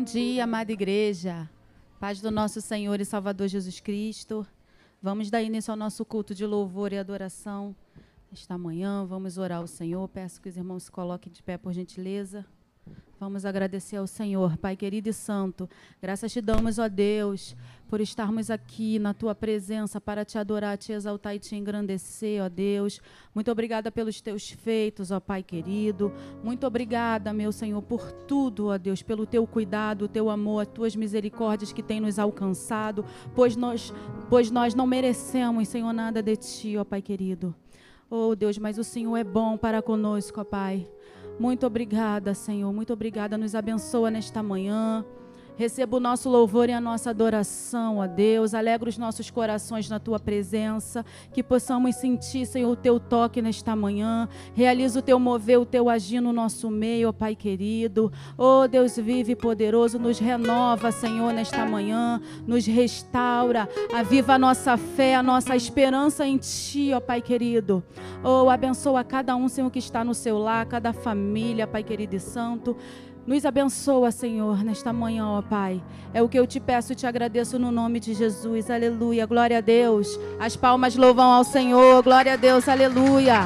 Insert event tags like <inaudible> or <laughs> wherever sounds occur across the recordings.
Bom dia, amada igreja. Paz do nosso Senhor e Salvador Jesus Cristo. Vamos dar início ao nosso culto de louvor e adoração. Esta manhã, vamos orar ao Senhor. Peço que os irmãos se coloquem de pé, por gentileza. Vamos agradecer ao Senhor, Pai querido e santo. Graças te damos, ó Deus, por estarmos aqui na tua presença para te adorar, te exaltar e te engrandecer, ó Deus. Muito obrigada pelos teus feitos, ó Pai querido. Muito obrigada, meu Senhor, por tudo, ó Deus, pelo teu cuidado, o teu amor, as tuas misericórdias que têm nos alcançado, pois nós, pois nós não merecemos, Senhor, nada de ti, ó Pai querido. Oh Deus, mas o Senhor é bom para conosco, ó Pai. Muito obrigada, Senhor. Muito obrigada. Nos abençoa nesta manhã. Receba o nosso louvor e a nossa adoração, ó Deus. Alegra os nossos corações na tua presença. Que possamos sentir, Senhor, o teu toque nesta manhã. Realiza o teu mover, o teu agir no nosso meio, ó Pai querido. Ó Deus vive e poderoso, nos renova, Senhor, nesta manhã. Nos restaura. Aviva a nossa fé, a nossa esperança em Ti, ó Pai querido. Oh, abençoa cada um, Senhor, que está no seu lar, cada família, Pai querido e santo. Nos abençoa, Senhor, nesta manhã, ó Pai. É o que eu te peço e te agradeço no nome de Jesus. Aleluia. Glória a Deus. As palmas louvam ao Senhor. Glória a Deus. Aleluia.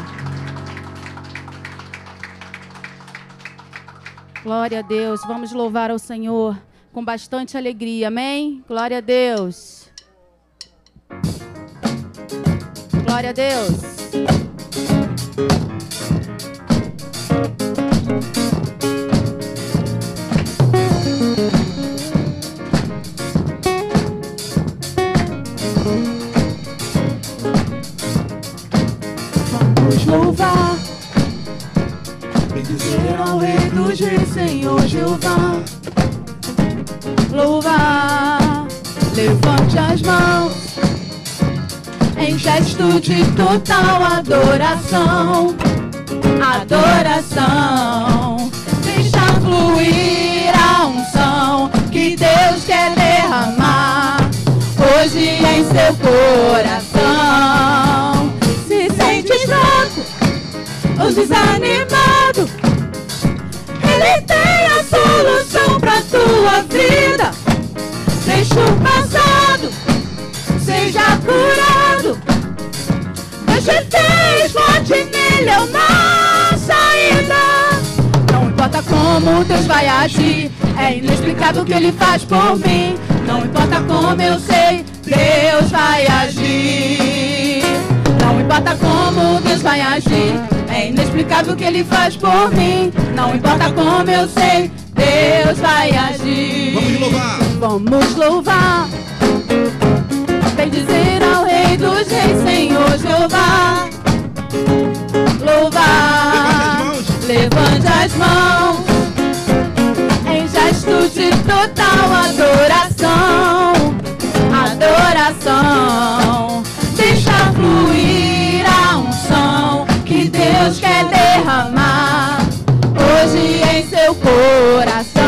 Glória a Deus. Vamos louvar ao Senhor com bastante alegria. Amém? Glória a Deus. Glória a Deus. Reis, Senhor Jeová. Louvar, levante as mãos em gesto de total adoração. Adoração, deixa fluir a unção que Deus quer derramar hoje em seu coração. Se sente fraco ou desanimado, solução pra tua vida. Deixa o passado, seja curado. Deus te fez forte nele é uma saída. Não importa como Deus vai agir, é inexplicável o que Ele faz por mim. Não importa como eu sei, Deus vai agir. Não importa como Deus vai agir, é inexplicável o que Ele faz por mim. Não importa como eu sei, Deus vai agir. Vamos louvar. Vamos louvar. Bem dizer ao Rei dos Reis, Senhor Jeová. Louvar. Levante as mãos. Em gesto de total adoração. Adoração. Deixa fluir a unção que Deus quer derramar coração.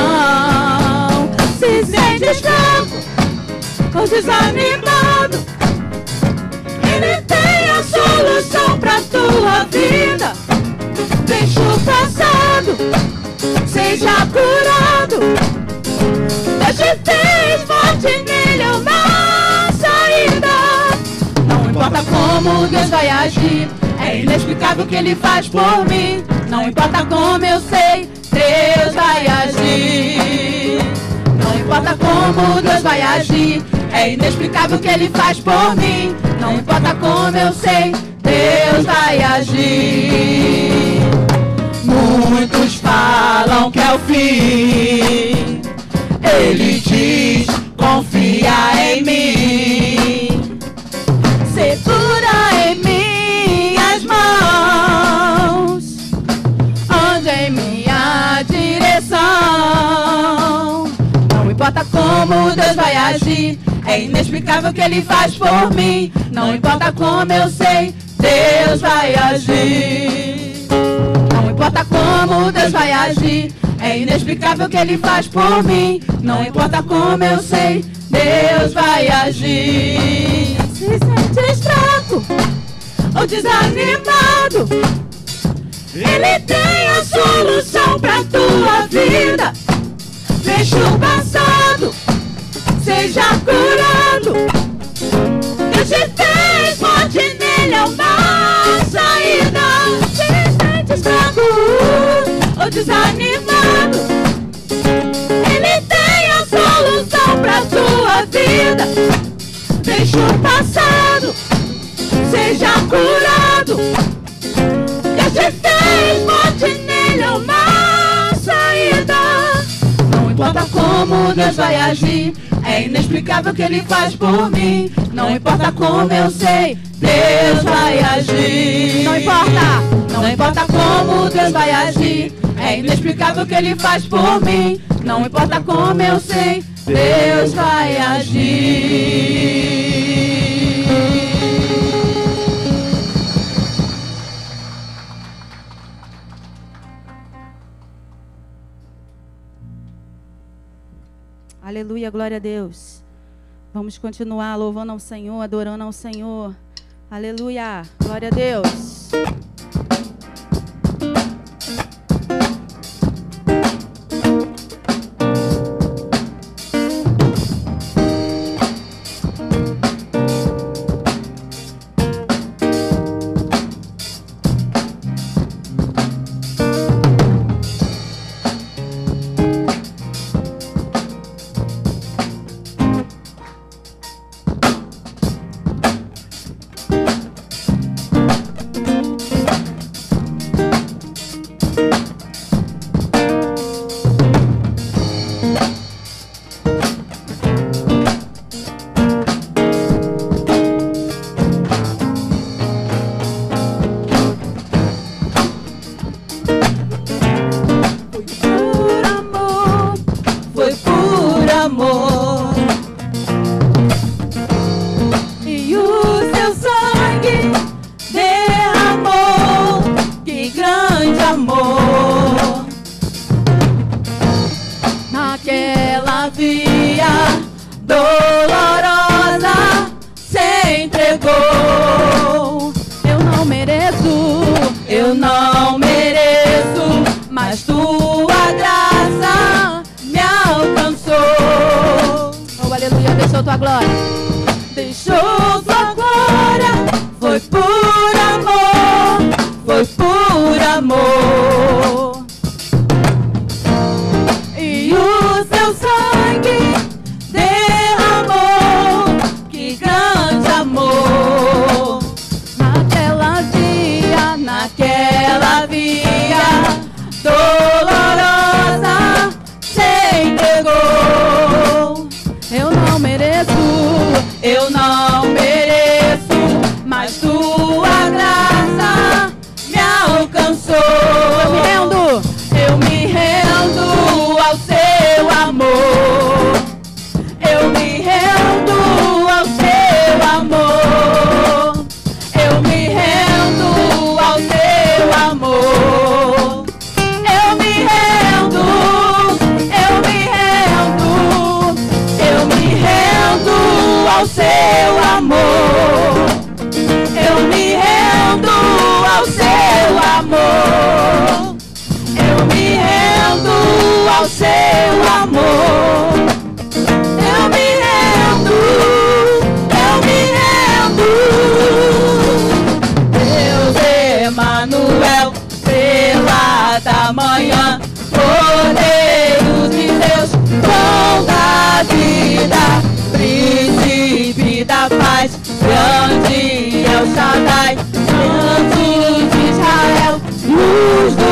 Se sente fraco ou desanimado, Ele tem a solução pra tua vida. Deixa o passado, seja curado. Deus te fez forte nele uma saída. Não importa como Deus vai agir, é inexplicável o que Ele faz por mim. Não importa como eu sei, Deus vai agir. Não importa como Deus vai agir, é inexplicável o que Ele faz por mim. Não importa como eu sei, Deus vai agir. Muitos falam que é o fim. Ele diz: É inexplicável o que Ele faz por mim. Não importa como eu sei, Deus vai agir. Não importa como Deus vai agir. É inexplicável o que Ele faz por mim. Não importa como eu sei, Deus vai agir. Se sentes fraco ou desanimado, Ele tem a solução pra tua vida. Deixa o passado, seja curado. Deus te fez forte nele é uma saída. Se sente fraco ou desanimado, Ele tem a solução pra tua vida. Deixa o passado, seja curado. Deus te fez forte nele é uma saída. Não importa como Deus vai agir, é inexplicável o que Ele faz por mim. Não importa como eu sei, Deus vai agir. Não importa. Não importa como Deus vai agir, é inexplicável o que Ele faz por mim. Não importa como eu sei, Deus vai agir. Aleluia, glória a Deus. Vamos continuar louvando ao Senhor, adorando ao Senhor. Aleluia, glória a Deus. Amor. Eu me rendo ao seu amor. Eu me rendo ao seu amor. Eu me rendo, eu me rendo. Deus Emanuel, estrela da manhã, Cordeiro de Deus, pão da vida, grande é o Shaddai, santo de Israel, luz do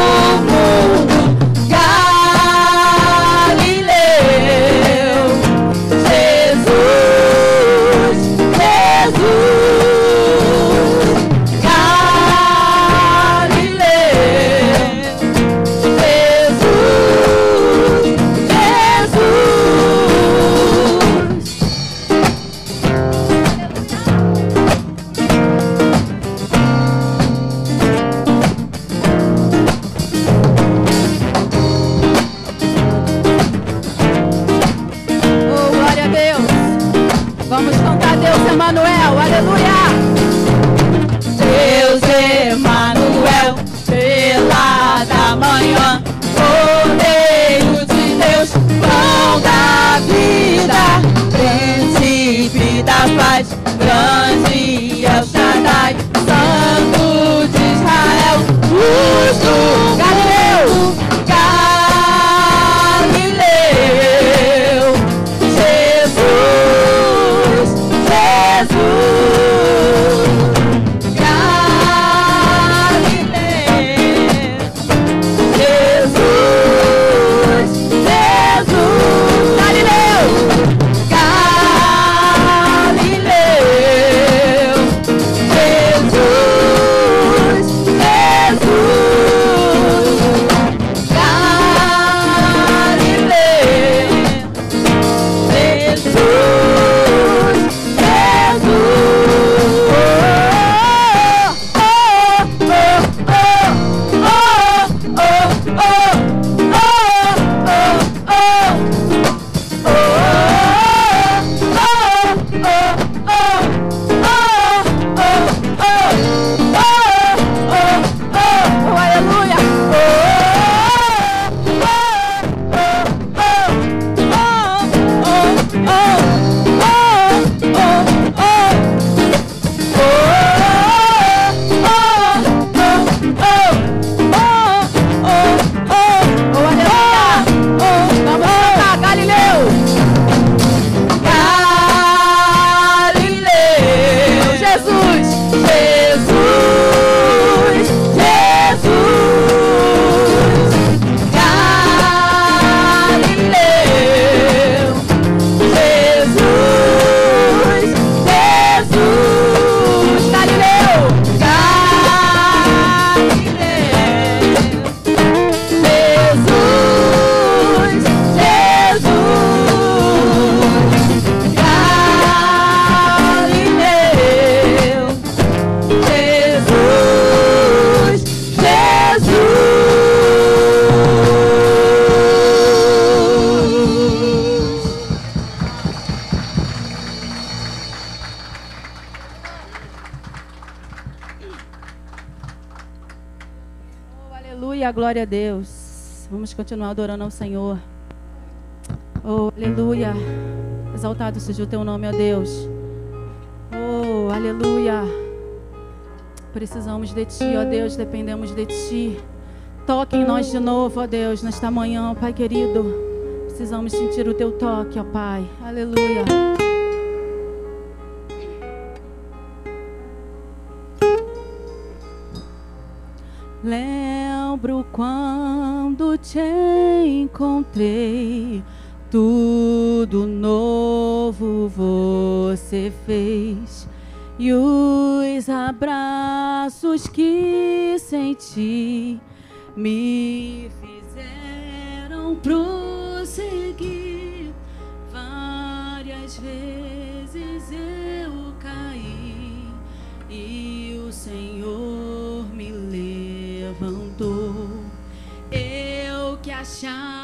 Aleluia, glória a Deus. Vamos continuar adorando ao Senhor. Oh, aleluia. Exaltado seja o teu nome, ó Deus. Oh, aleluia. Precisamos de ti, ó Deus, dependemos de ti. Toque em nós de novo, ó Deus, nesta manhã, Pai querido. Precisamos sentir o teu toque, ó Pai. Aleluia. Lembro quando te encontrei, tudo novo você fez. E os abraços que senti me fizeram prosseguir. Várias vezes eu caí e o Senhor Eu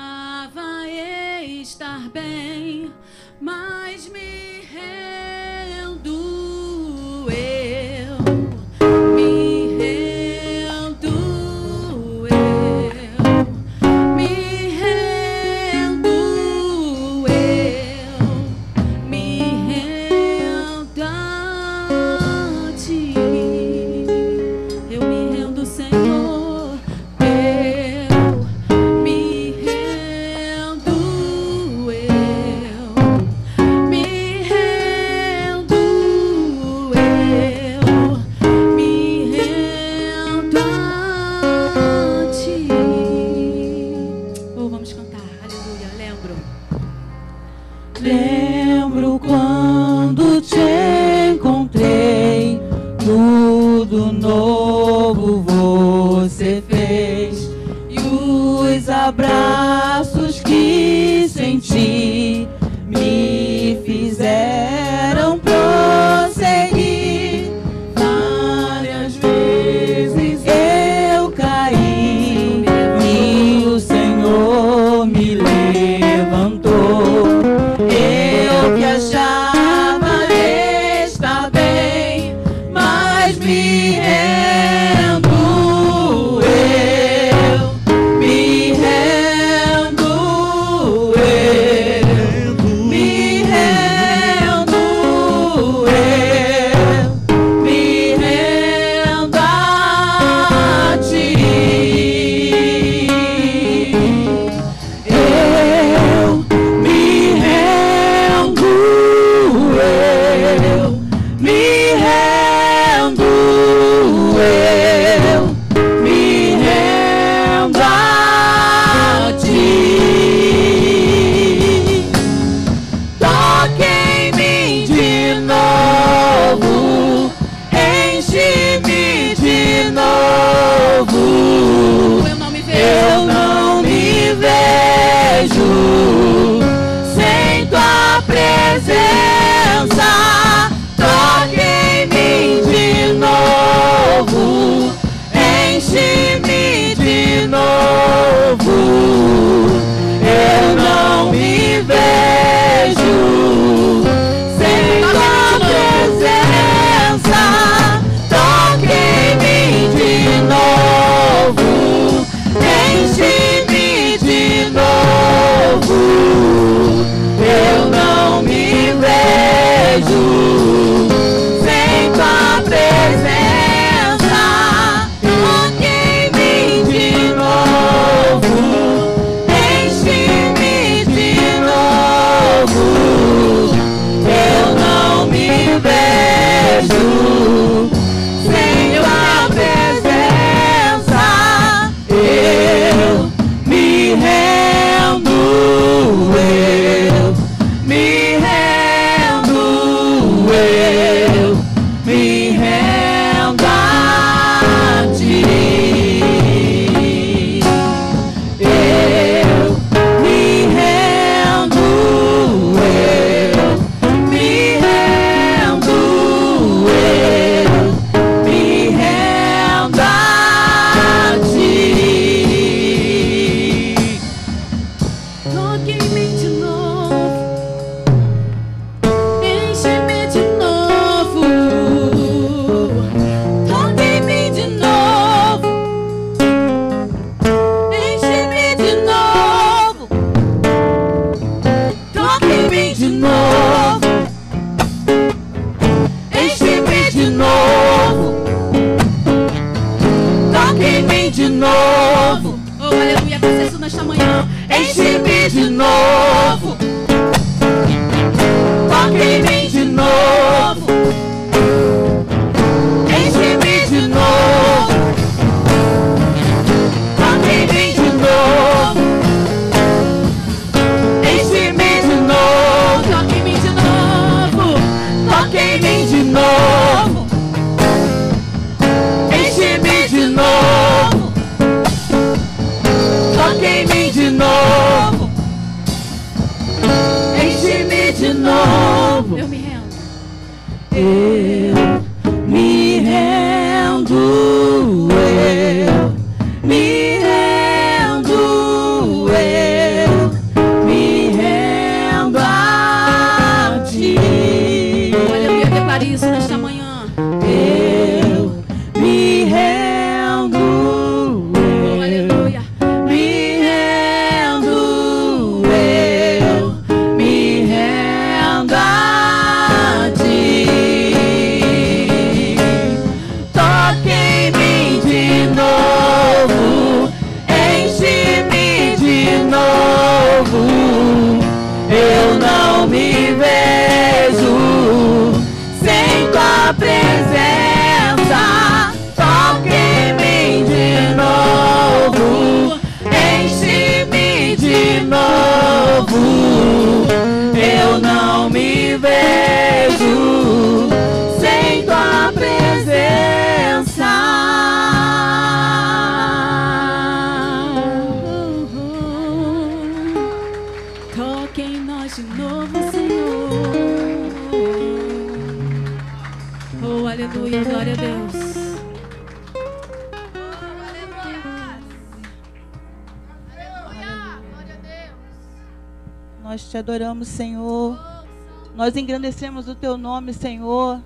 Nós engrandecemos o teu nome, Senhor.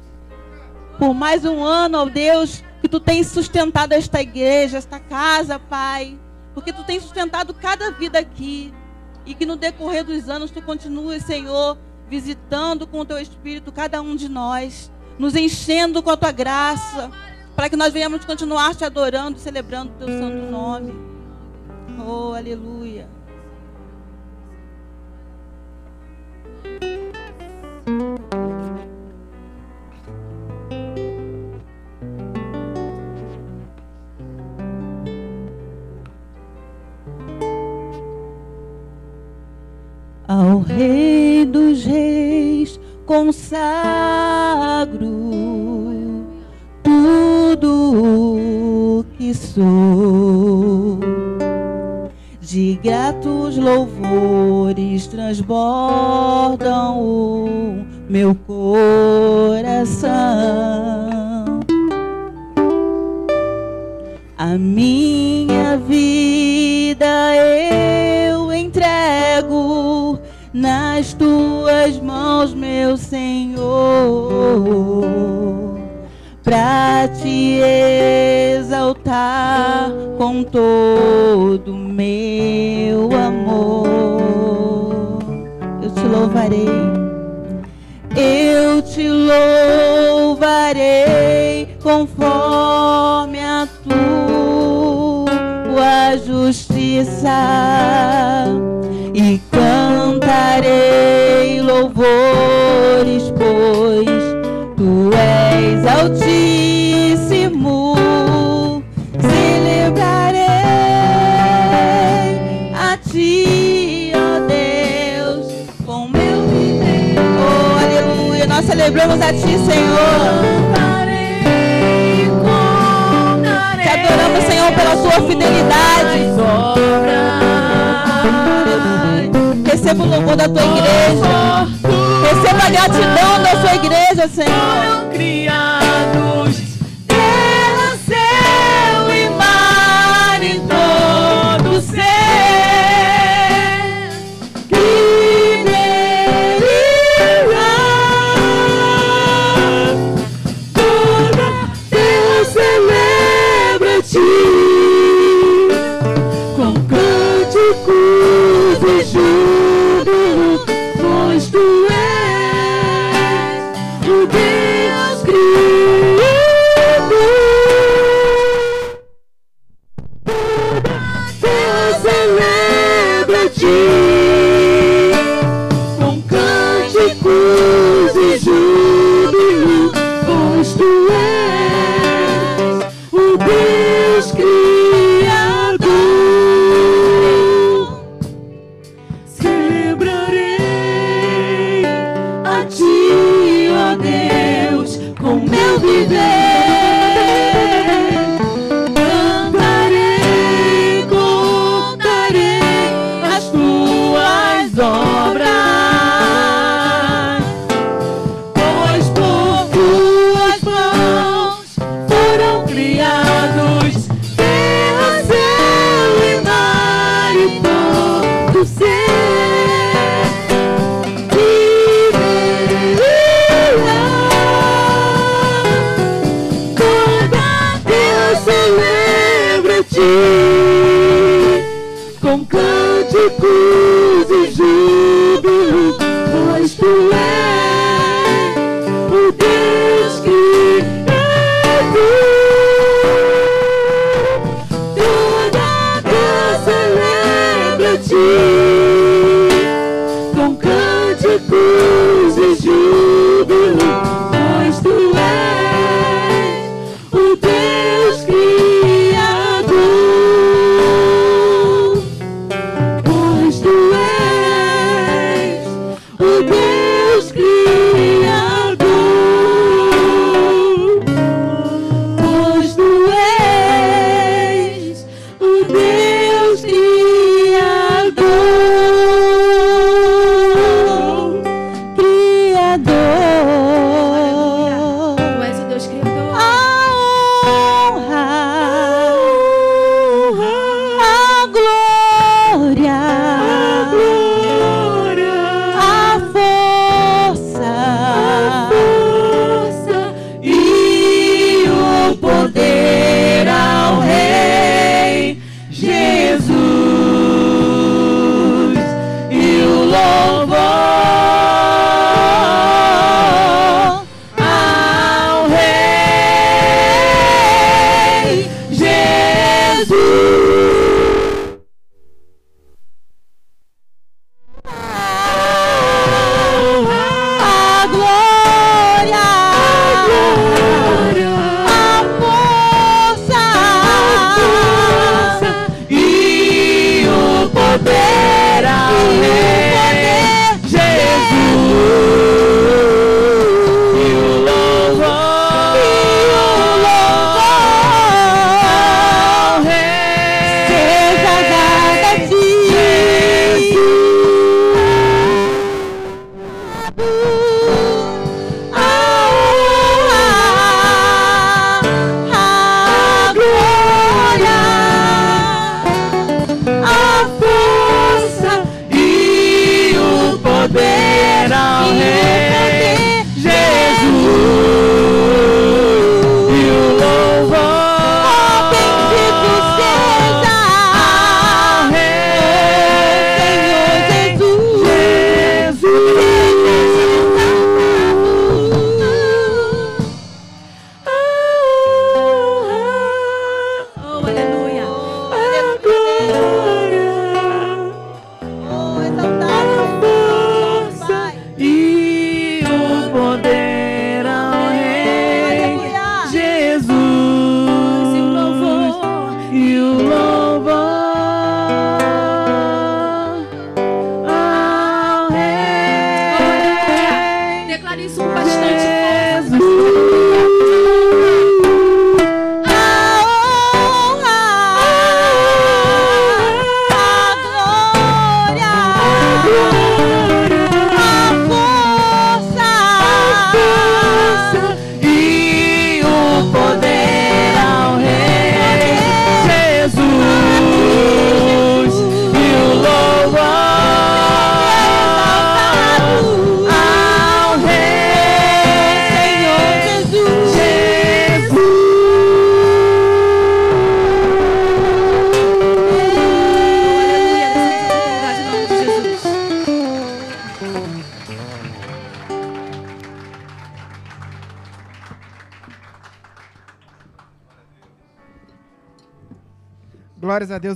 Por mais um ano, ó Deus, que tu tens sustentado esta igreja, esta casa, Pai. Porque tu tens sustentado cada vida aqui. E que no decorrer dos anos tu continues, Senhor, visitando com o teu Espírito cada um de nós. Nos enchendo com a tua graça. Para que nós venhamos continuar te adorando, celebrando o teu santo nome. Consagro tudo que sou. De gratos louvores transbordam o meu coração. A minha vida entrego nas tuas mãos, meu Senhor, para te exaltar com todo meu amor. Eu te louvarei, eu te louvarei conforme a tua justiça cantarei louvores, pois tu és altíssimo. Celebrarei a ti, ó Deus, com meu viver. Oh, aleluia, nós celebramos a ti, Senhor. Te adoramos, Senhor, pela sua fidelidade. Receba o louvor da tua igreja. Receba a gratidão da sua igreja, Senhor.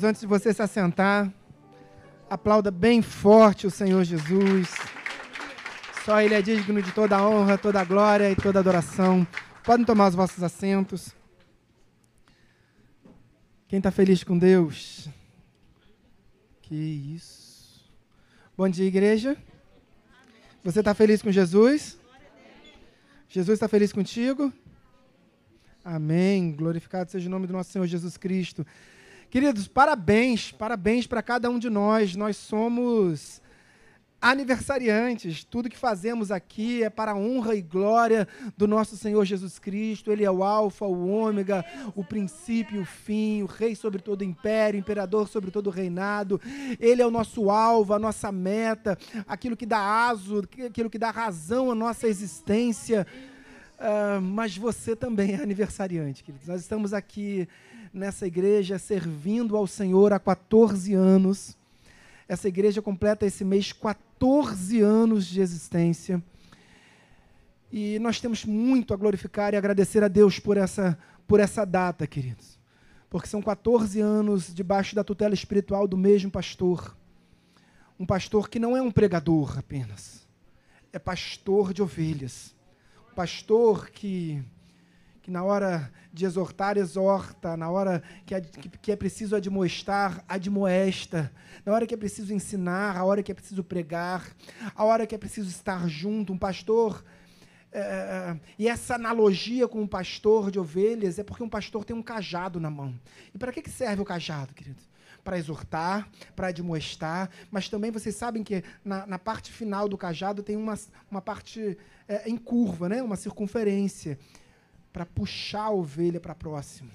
Antes de você se assentar, aplauda bem forte o Senhor Jesus. Só Ele é digno de toda a honra, toda a glória e toda a adoração. Podem tomar os vossos assentos. Quem está feliz com Deus? Que isso. Bom dia, igreja. Você está feliz com Jesus? Jesus está feliz contigo? Amém. Glorificado seja o nome do nosso Senhor Jesus Cristo. Queridos, parabéns, parabéns para cada um de nós. Nós somos aniversariantes. Tudo que fazemos aqui é para a honra e glória do nosso Senhor Jesus Cristo. Ele é o Alfa, o Ômega, o princípio o fim, o Rei sobre todo o império, imperador sobre todo o reinado. Ele é o nosso alvo, a nossa meta, aquilo que dá aso, aquilo que dá razão à nossa existência. Ah, mas você também é aniversariante, queridos. Nós estamos aqui nessa igreja servindo ao Senhor há 14 anos. Essa igreja completa esse mês 14 anos de existência. E nós temos muito a glorificar e agradecer a Deus por essa, por essa data, queridos. Porque são 14 anos debaixo da tutela espiritual do mesmo pastor. Um pastor que não é um pregador apenas, é pastor de ovelhas. Pastor que que na hora de exortar, exorta, na hora que é, que, é preciso admoestar, admoesta, na hora que é preciso ensinar, a hora que é preciso pregar, a hora que é preciso estar junto. Um pastor. é, e essa analogia com um pastor de ovelhas é porque um pastor tem um cajado na mão. E para que, que serve o cajado, queridos? Para exortar, para admoestar, mas também vocês sabem que na, na parte final do cajado tem uma, uma parte é, em curva, né? uma circunferência para puxar a ovelha para próximo.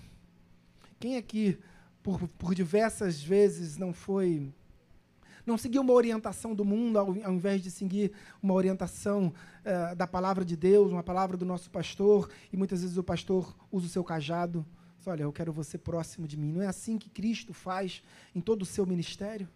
Quem aqui, por, por diversas vezes, não foi Não seguir uma orientação do mundo ao, ao invés de seguir uma orientação uh, da palavra de Deus, uma palavra do nosso pastor, e muitas vezes o pastor usa o seu cajado. Diz, Olha, eu quero você próximo de mim. Não é assim que Cristo faz em todo o seu ministério?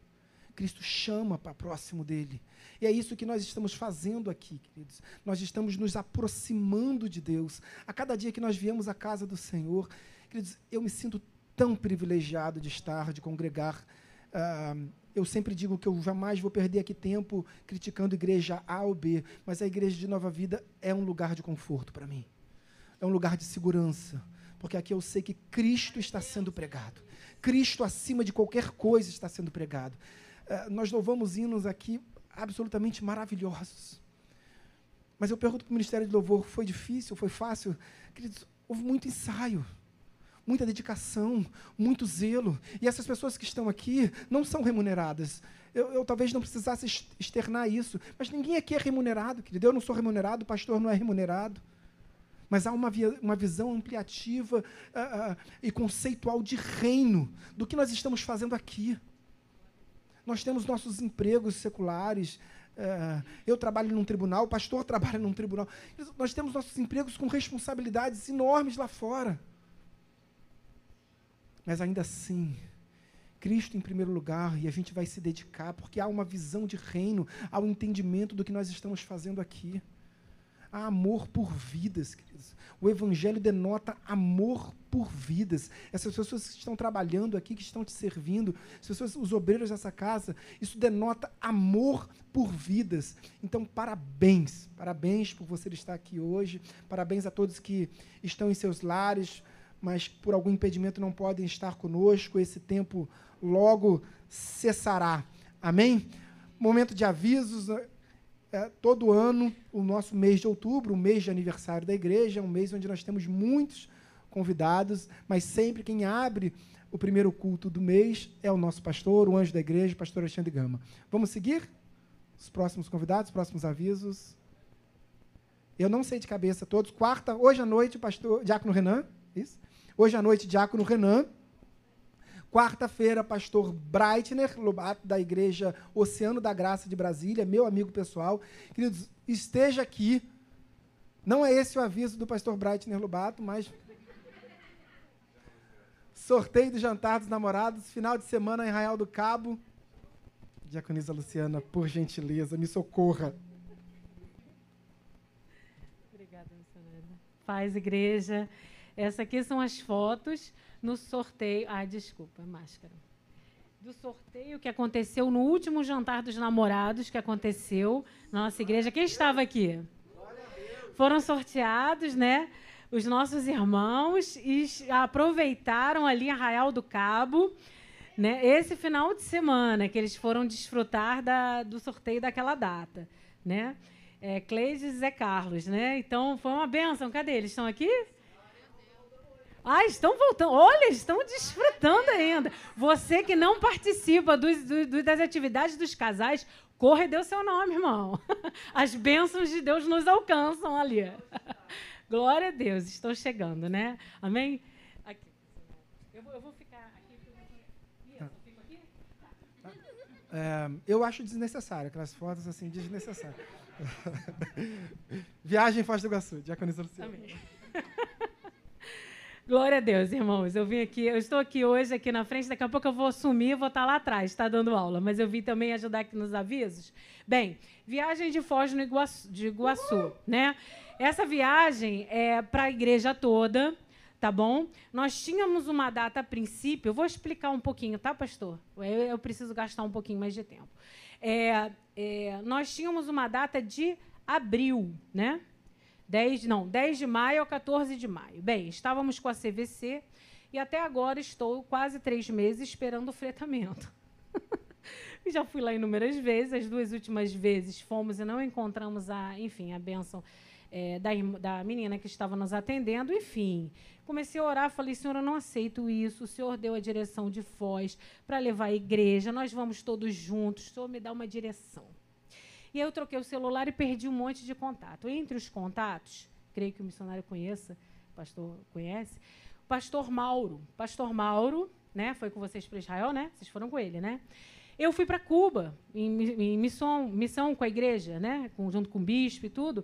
Cristo chama para próximo dele. E é isso que nós estamos fazendo aqui, queridos. Nós estamos nos aproximando de Deus. A cada dia que nós viemos à casa do Senhor, queridos, eu me sinto tão privilegiado de estar, de congregar. Uh, eu sempre digo que eu jamais vou perder aqui tempo criticando igreja A ou B, mas a igreja de Nova Vida é um lugar de conforto para mim. É um lugar de segurança, porque aqui eu sei que Cristo está sendo pregado. Cristo acima de qualquer coisa está sendo pregado. Uh, nós louvamos hinos aqui absolutamente maravilhosos. Mas eu pergunto para o Ministério de Louvor: foi difícil? Foi fácil? Queridos, houve muito ensaio muita dedicação, muito zelo. E essas pessoas que estão aqui não são remuneradas. Eu, eu, talvez não precisasse externar isso, mas ninguém aqui é remunerado, querido. Eu não sou remunerado, o pastor não é remunerado. Mas há uma, via, uma visão ampliativa uh, uh, e conceitual de reino do que nós estamos fazendo aqui. Nós temos nossos empregos seculares. Uh, eu trabalho num tribunal, o pastor <laughs> trabalha num tribunal. Nós temos nossos empregos com responsabilidades enormes lá fora. Mas ainda assim, Cristo em primeiro lugar, e a gente vai se dedicar, porque há uma visão de reino, há um entendimento do que nós estamos fazendo aqui. Há amor por vidas, queridos. O Evangelho denota amor por vidas. Essas pessoas que estão trabalhando aqui, que estão te servindo, as pessoas, os obreiros dessa casa, isso denota amor por vidas. Então, parabéns, parabéns por você estar aqui hoje, parabéns a todos que estão em seus lares, mas por algum impedimento não podem estar conosco. Esse tempo logo cessará. Amém? Momento de avisos. É, todo ano, o nosso mês de outubro, o mês de aniversário da igreja, é um mês onde nós temos muitos convidados, mas sempre quem abre o primeiro culto do mês é o nosso pastor, o anjo da igreja, o pastor Alexandre Gama. Vamos seguir? Os próximos convidados, os próximos avisos. Eu não sei de cabeça todos. Quarta, hoje à noite, pastor Diácono Renan. Isso? Hoje à noite, Diácono Renan. Quarta-feira, pastor Breitner, Lobato, da Igreja Oceano da Graça de Brasília, meu amigo pessoal. Queridos, esteja aqui. Não é esse o aviso do pastor Breitner Lobato, mas. Sorteio do jantar dos namorados, final de semana em Arraial do Cabo. Diaconisa Luciana, por gentileza, me socorra. Obrigada, missionária. Paz, igreja. Essa aqui são as fotos no sorteio. Ah, desculpa, máscara. Do sorteio que aconteceu no último jantar dos namorados que aconteceu na nossa igreja. Quem estava aqui? Foram sorteados, né? Os nossos irmãos e aproveitaram ali Arraial do Cabo, né? Esse final de semana que eles foram desfrutar da, do sorteio daquela data, né? É, Cleides e Zé Carlos, né? Então foi uma benção. Cadê eles? Estão aqui? Ah, estão voltando. Olha, estão desfrutando ainda. Você que não participa dos, do, das atividades dos casais, corre e dê o seu nome, irmão. <laughs> As bênçãos de Deus nos alcançam ali. <laughs> Glória a Deus, estão chegando, né? Amém? Aqui. Eu, vou, eu vou ficar aqui. Eu fico aqui? É, eu acho desnecessário, aquelas fotos assim, desnecessárias. <laughs> Viagem em Foz do Iguaçu, Diaconisa Luciana. Amém. Glória a Deus, irmãos. Eu vim aqui, eu estou aqui hoje aqui na frente, daqui a pouco eu vou sumir, vou estar lá atrás, está dando aula, mas eu vim também ajudar aqui nos avisos. Bem, viagem de Foz no Iguaçu, de Iguaçu, né? Essa viagem é para a igreja toda, tá bom? Nós tínhamos uma data a princípio, eu vou explicar um pouquinho, tá, pastor? Eu, eu preciso gastar um pouquinho mais de tempo. É, é, nós tínhamos uma data de abril, né? 10, não, 10 de maio ao 14 de maio. Bem, estávamos com a CVC e até agora estou quase três meses esperando o fretamento. <laughs> Já fui lá inúmeras vezes, as duas últimas vezes fomos e não encontramos a, enfim, a bênção é, da, da menina que estava nos atendendo, enfim. Comecei a orar, falei, Senhor, eu não aceito isso. O Senhor deu a direção de Foz para levar a igreja, nós vamos todos juntos, o Senhor me dá uma direção. E aí eu troquei o celular e perdi um monte de contato. Entre os contatos, creio que o missionário conheça, o pastor conhece, o pastor Mauro. Pastor Mauro, né? Foi com vocês para Israel, né? Vocês foram com ele, né? eu fui para Cuba, em, em, missão, missão com a igreja, né? Com, junto com o bispo e tudo.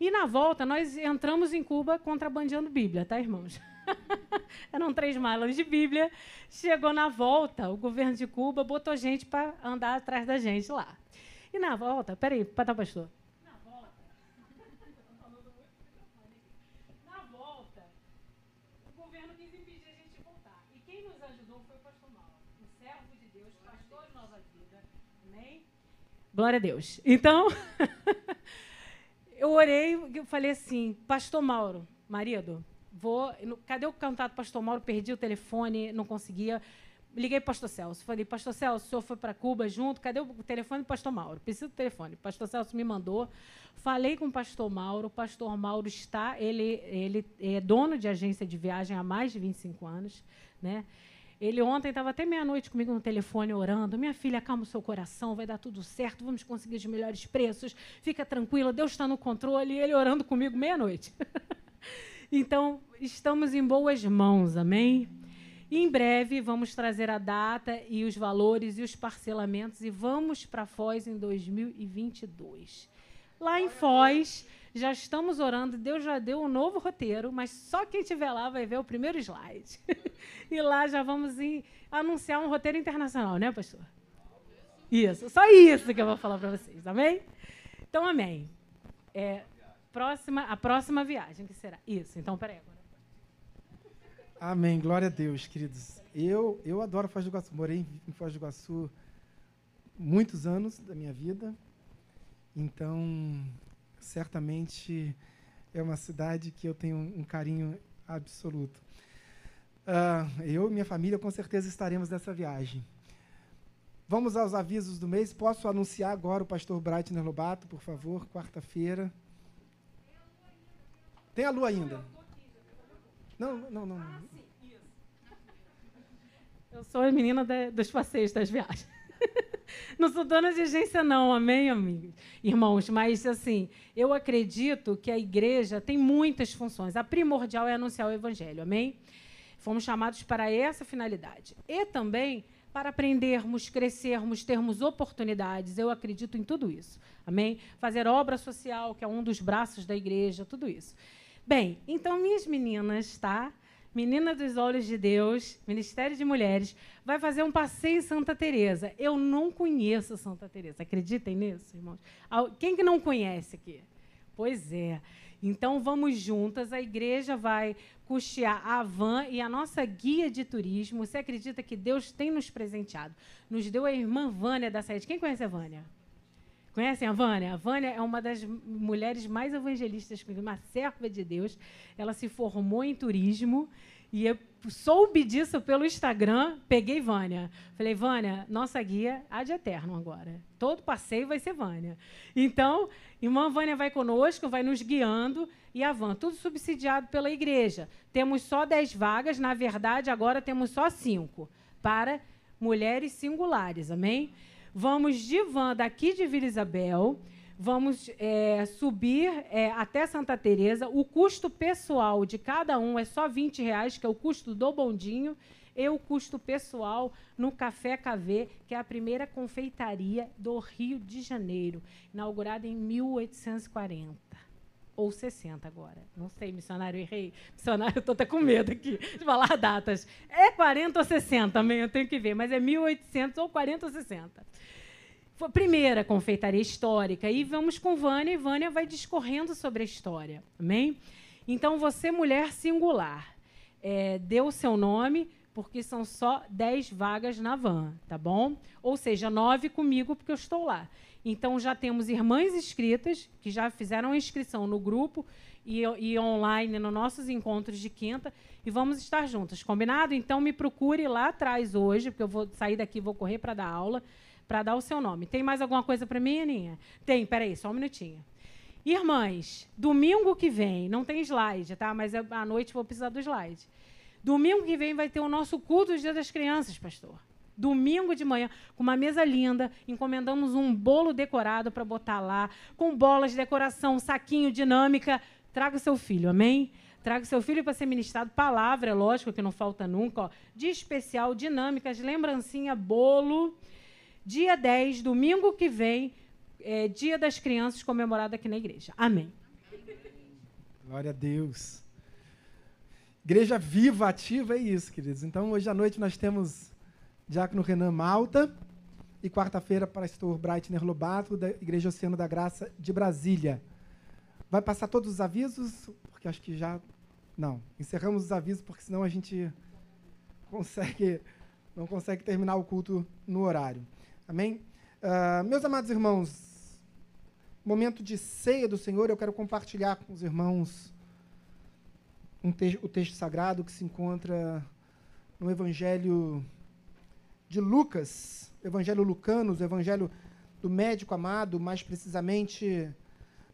E na volta, nós entramos em Cuba contrabandeando Bíblia, tá, irmãos? <laughs> Eram três malas de Bíblia. Chegou na volta, o governo de Cuba botou gente para andar atrás da gente lá. E na volta, peraí, tá, pastor. Na volta, na volta, o governo quis impedir a gente voltar. E quem nos ajudou foi o pastor Mauro, o servo de Deus, pastor de Nova Vida. Amém? Glória a Deus. Então, <laughs> eu orei e falei assim, pastor Mauro, marido, vou. Cadê o contato do pastor Mauro? Perdi o telefone, não conseguia. Liguei para o pastor Celso. Falei, pastor Celso, o senhor foi para Cuba junto? Cadê o telefone do pastor Mauro? Preciso do telefone. O pastor Celso me mandou. Falei com o pastor Mauro. O pastor Mauro está, ele, ele é dono de agência de viagem há mais de 25 anos. Né? Ele ontem estava até meia-noite comigo no telefone orando. Minha filha, acalma o seu coração, vai dar tudo certo, vamos conseguir os melhores preços. Fica tranquila, Deus está no controle. E ele orando comigo meia-noite. <laughs> Então, estamos em boas mãos, amém? Em breve vamos trazer a data e os valores e os parcelamentos e vamos para Foz em 2022. Lá em Foz, já estamos orando, Deus já deu um novo roteiro, mas só quem estiver lá vai ver o primeiro slide. <laughs> e lá já vamos anunciar um roteiro internacional, né, pastor? Isso, só isso que eu vou falar para vocês, amém? Então, amém. É, próxima, a próxima viagem, que será? Isso, então, peraí. Amém, glória a Deus, queridos. Eu, eu adoro Foz do Iguaçu, morei em Foz do Iguaçu muitos anos da minha vida, então, certamente é uma cidade que eu tenho um carinho absoluto. Uh, eu e minha família com certeza estaremos nessa viagem. Vamos aos avisos do mês. Posso anunciar agora o pastor Breitner Lobato, por favor, quarta-feira. Tem a lua ainda? Não, não, não. Eu sou a menina de, dos passeios das viagens. <laughs> Não sou dona de agência, não, amém, amigos? Irmãos, mas assim, eu acredito que a igreja tem muitas funções. A primordial é anunciar o evangelho, amém? Fomos chamados para essa finalidade. E também para aprendermos, crescermos, termos oportunidades. Eu acredito em tudo isso. Amém? Fazer obra social, que é um dos braços da igreja, tudo isso. Bem, então minhas meninas, tá? Menina dos Olhos de Deus, Ministério de Mulheres, vai fazer um passeio em Santa Teresa. Eu não conheço Santa Teresa. Acreditem nisso, irmãos? Quem que não conhece aqui? Pois é. Então vamos juntas. A igreja vai custear a van e a nossa guia de turismo. Você acredita que Deus tem nos presenteado? Nos deu a irmã Vânia da Saída. Quem conhece a Vânia? Conhecem a Vânia? A Vânia é uma das mulheres mais evangelistas, uma serva de Deus. Ela se formou em turismo e eu soube disso pelo Instagram. Peguei Vânia. Falei, Vânia, nossa guia há de eterno agora. Todo passeio vai ser Vânia. Então, irmã Vânia vai conosco, vai nos guiando. E a van, tudo subsidiado pela igreja. Temos só 10 vagas, na verdade, agora temos só 5 para mulheres singulares. Amém? Vamos de van daqui de Vila Isabel, vamos é, subir é, até Santa Teresa. O custo pessoal de cada um é só 20 reais, que é o custo do bondinho, e o custo pessoal no Café KV, que é a primeira confeitaria do Rio de Janeiro, inaugurada em 1840 ou 60 agora. Não sei, missionário, errei. Missionário, <laughs> estou até com medo aqui de falar datas. É 40 ou 60 também, eu tenho que ver, mas é 1800 ou 40 ou 60 primeira confeitaria histórica. E vamos com Vânia, e Vânia vai discorrendo sobre a história. Amém? Então, você, mulher singular, é, dê o seu nome, porque são só 10 vagas na van, tá bom? Ou seja, nove comigo, porque eu estou lá. Então, já temos irmãs inscritas, que já fizeram a inscrição no grupo e, e online nos nossos encontros de quinta, e vamos estar juntas, combinado? Então, me procure lá atrás hoje, porque eu vou sair daqui vou correr para dar aula para dar o seu nome. Tem mais alguma coisa para mim, Aninha? Tem, peraí, só um minutinho. Irmãs, domingo que vem, não tem slide, tá? Mas à noite vou precisar do slide. Domingo que vem vai ter o nosso culto do Dia das Crianças, pastor. Domingo de manhã, com uma mesa linda, encomendamos um bolo decorado para botar lá, com bolas de decoração, saquinho, dinâmica. Traga o seu filho, amém? Traga o seu filho para ser ministrado. Palavra, é lógico que não falta nunca. Ó, de especial, dinâmicas, lembrancinha, bolo. dia 10, domingo que vem, é, Dia das Crianças, comemorado aqui na igreja. Amém. Glória a Deus. Igreja viva, ativa, é isso, queridos. Então, hoje à noite nós temos Diácono Renan Malta e quarta-feira, pastor Breitner Lobato, da Igreja Oceano da Graça de Brasília. Vai passar todos os avisos, porque acho que já. Não, encerramos os avisos, porque senão a gente consegue, não consegue terminar o culto no horário. Amém? Uh, meus amados irmãos, momento de ceia do Senhor, eu quero compartilhar com os irmãos um te o texto sagrado que se encontra no Evangelho de Lucas, Evangelho Lucanos, o Evangelho do médico amado, mais precisamente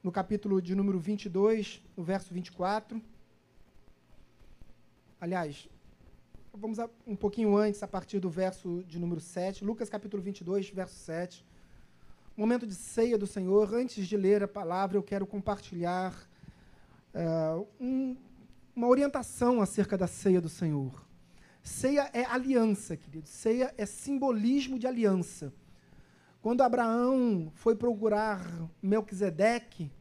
no capítulo de número 22, no verso 24. Aliás, vamos um pouquinho antes, a partir do verso de número 7, Lucas capítulo 22, verso 7. Momento de ceia do Senhor. Antes de ler a palavra, eu quero compartilhar uh, um, uma orientação acerca da ceia do Senhor. Ceia é aliança, querido. Ceia é simbolismo de aliança. Quando Abraão foi procurar Melquisedeque,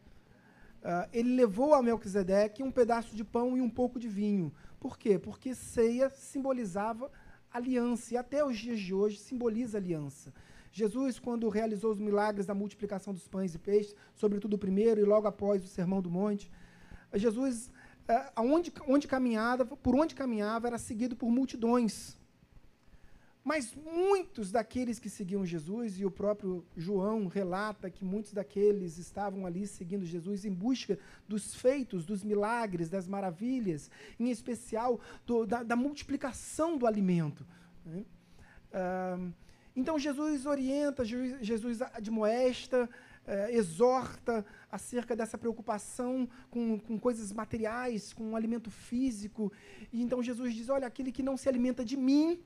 uh, ele levou a Melquisedeque um pedaço de pão e um pouco de vinho. Por quê? Porque ceia simbolizava aliança, e até os dias de hoje simboliza aliança. Jesus, quando realizou os milagres da multiplicação dos pães e peixes, sobretudo o primeiro e logo após o Sermão do Monte, Jesus, aonde, onde caminhava, por onde caminhava, era seguido por multidões. Mas muitos daqueles que seguiam Jesus, e o próprio João relata que muitos daqueles estavam ali seguindo Jesus em busca dos feitos, dos milagres, das maravilhas, em especial do, da, da, multiplicação do alimento. Né? Ah, então Jesus orienta, Jesus admoesta, eh, exorta acerca dessa preocupação com, com coisas materiais, com um alimento físico. E então Jesus diz: Olha, aquele que não se alimenta de mim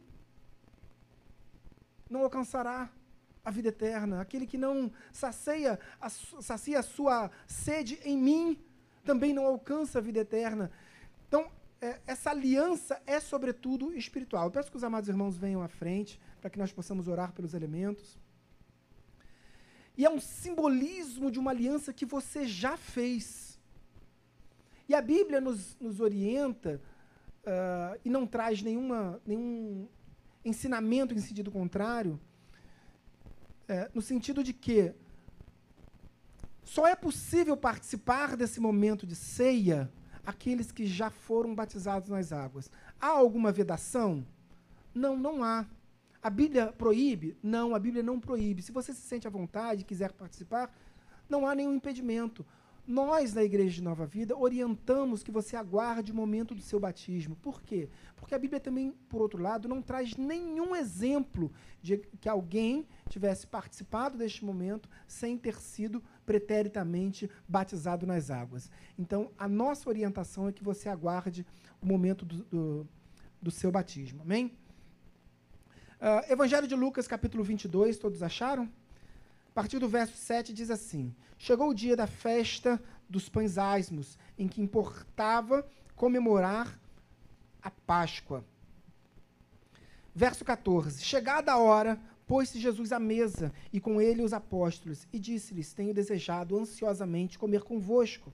não alcançará a vida eterna. Aquele que não sacia a, sacia a sua sede em mim, também não alcança a vida eterna. Então, é, essa aliança é, sobretudo, espiritual. Eu peço que os amados irmãos venham à frente, para que nós possamos orar pelos elementos. E é um simbolismo de uma aliança que você já fez. E a Bíblia nos, nos orienta uh, e não traz nenhuma, nenhum ensinamento em sentido contrário, é, no sentido de que só é possível participar desse momento de ceia aqueles que já foram batizados nas águas. Há alguma vedação? Não, não há. A Bíblia proíbe? Não, a Bíblia não proíbe. Se você se sente à vontade quiser participar, não há nenhum impedimento. Nós, na Igreja de Nova Vida, orientamos que você aguarde o momento do seu batismo. Por quê? Porque a Bíblia também, por outro lado, não traz nenhum exemplo de que alguém tivesse participado deste momento sem ter sido preteritamente batizado nas águas. Então, a nossa orientação é que você aguarde o momento do, do, do seu batismo. Amém? Uh, Evangelho de Lucas, capítulo 22, todos acharam? A partir do verso 7 diz assim: Chegou o dia da festa dos pães asmos, em que importava comemorar a Páscoa. Verso 14: Chegada a hora, pôs-se Jesus à mesa e com ele os apóstolos, e disse-lhes: Tenho desejado ansiosamente comer convosco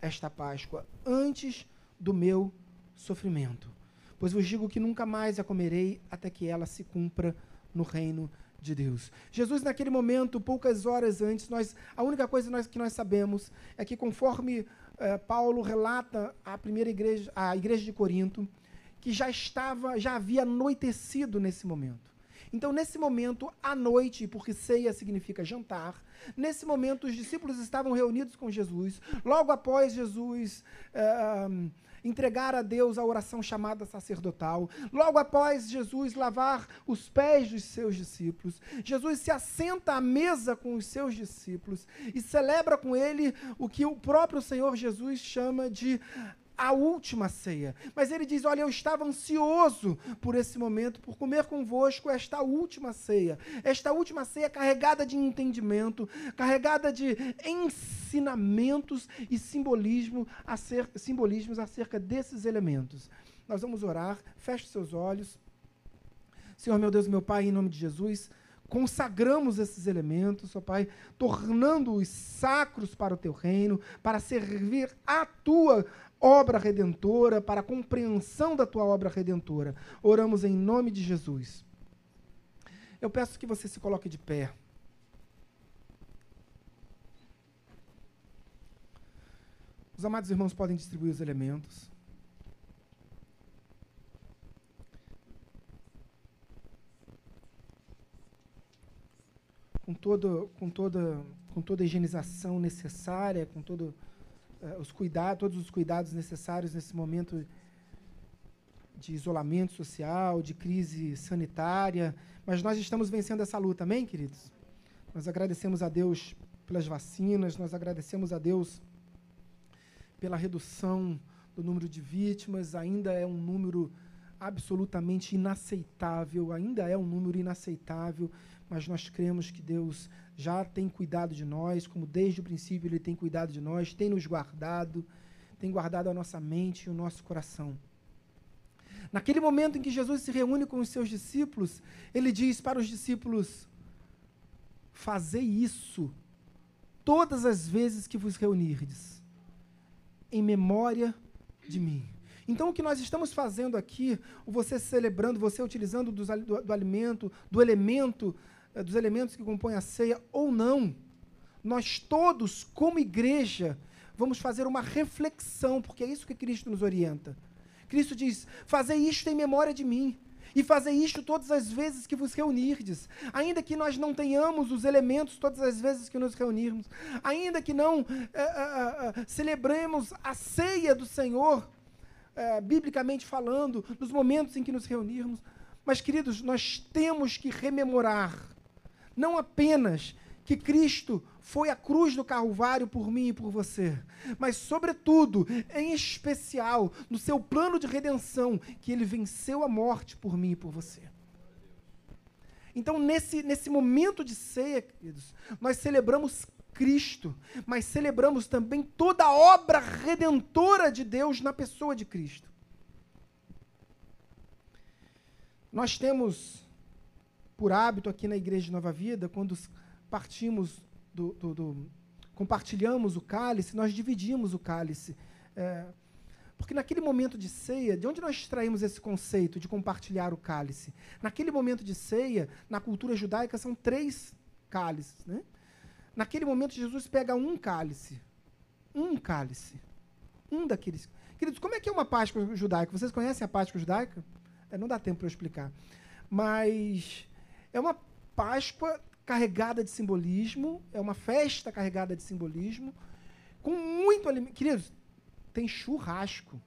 esta Páscoa, antes do meu sofrimento. Pois vos digo que nunca mais a comerei até que ela se cumpra no reino de Deus. Jesus, naquele momento, poucas horas antes, nós, a única coisa nós, que nós sabemos é que, conforme eh, Paulo relata a primeira igreja, a igreja de Corinto, que já estava, já havia anoitecido nesse momento. Então, nesse momento, à noite, porque ceia significa jantar, nesse momento os discípulos estavam reunidos com Jesus. Logo após Jesus. Eh, entregar a Deus a oração chamada sacerdotal. Logo após Jesus lavar os pés dos seus discípulos, Jesus se assenta à mesa com os seus discípulos e celebra com ele o que o próprio Senhor Jesus chama de a última ceia. Mas ele diz: Olha, eu estava ansioso por esse momento, por comer convosco esta última ceia. Esta última ceia carregada de entendimento, carregada de ensinamentos e simbolismo acerca, simbolismos acerca desses elementos. Nós vamos orar, feche seus olhos. Senhor meu Deus, meu Pai, em nome de Jesus, consagramos esses elementos, ó Pai, tornando-os sacros para o teu reino, para servir a tua obra redentora, para a compreensão da tua obra redentora. Oramos em nome de Jesus. Eu peço que você se coloque de pé. Os amados irmãos podem distribuir os elementos. com, todo, com, toda, com toda a higienização necessária, com todo, os cuidados, todos os cuidados necessários nesse momento de isolamento social, de crise sanitária. Mas nós estamos vencendo essa luta, amém, queridos? Nós agradecemos a Deus pelas vacinas, nós agradecemos a Deus pela redução do número de vítimas, ainda é um número absolutamente inaceitável, ainda é um número inaceitável, mas nós cremos que Deus já tem cuidado de nós, como desde o princípio Ele tem cuidado de nós, tem nos guardado, tem guardado a nossa mente e o nosso coração. Naquele momento em que Jesus se reúne com os seus discípulos, ele diz para os discípulos: Fazei isso todas as vezes que vos reunirdes, em memória de mim. Então, o que nós estamos fazendo aqui, você celebrando, você utilizando do, do, do alimento, do elemento é, dos elementos que compõem a ceia ou não, nós todos, como igreja, vamos fazer uma reflexão, porque é isso que Cristo nos orienta. Cristo diz: Fazei isto em memória de mim. E fazei isto todas as vezes que vos reunirdes. Ainda que nós não tenhamos os elementos todas as vezes que nos reunirmos. Ainda que não é, é, celebremos a ceia do Senhor, biblicamente falando, nos momentos em que nos reunirmos. Mas, queridos, nós temos que rememorar não apenas que Cristo foi à cruz do Calvário por mim e por você, mas, sobretudo, em especial, no seu plano de redenção, que ele venceu a morte por mim e por você. Então, nesse, nesse momento de ceia, queridos, nós celebramos Cristo, mas celebramos também toda a obra redentora de Deus na pessoa de Cristo. Nós temos por hábito aqui na Igreja de Nova Vida, quando partimos do, do, do compartilhamos o cálice, nós dividimos o cálice. É, porque naquele momento de ceia, de onde nós extraímos esse conceito de compartilhar o cálice? Naquele momento de ceia, na cultura judaica, são três cálices. Né? Naquele momento, Jesus pega um cálice. Um cálice. Um daqueles. Queridos, como é que é uma Páscoa judaica? Vocês conhecem a Páscoa judaica? É, não dá tempo para eu explicar. Mas é uma Páscoa carregada de simbolismo, é uma festa carregada de simbolismo, com muito alimento. Queridos, tem churrasco.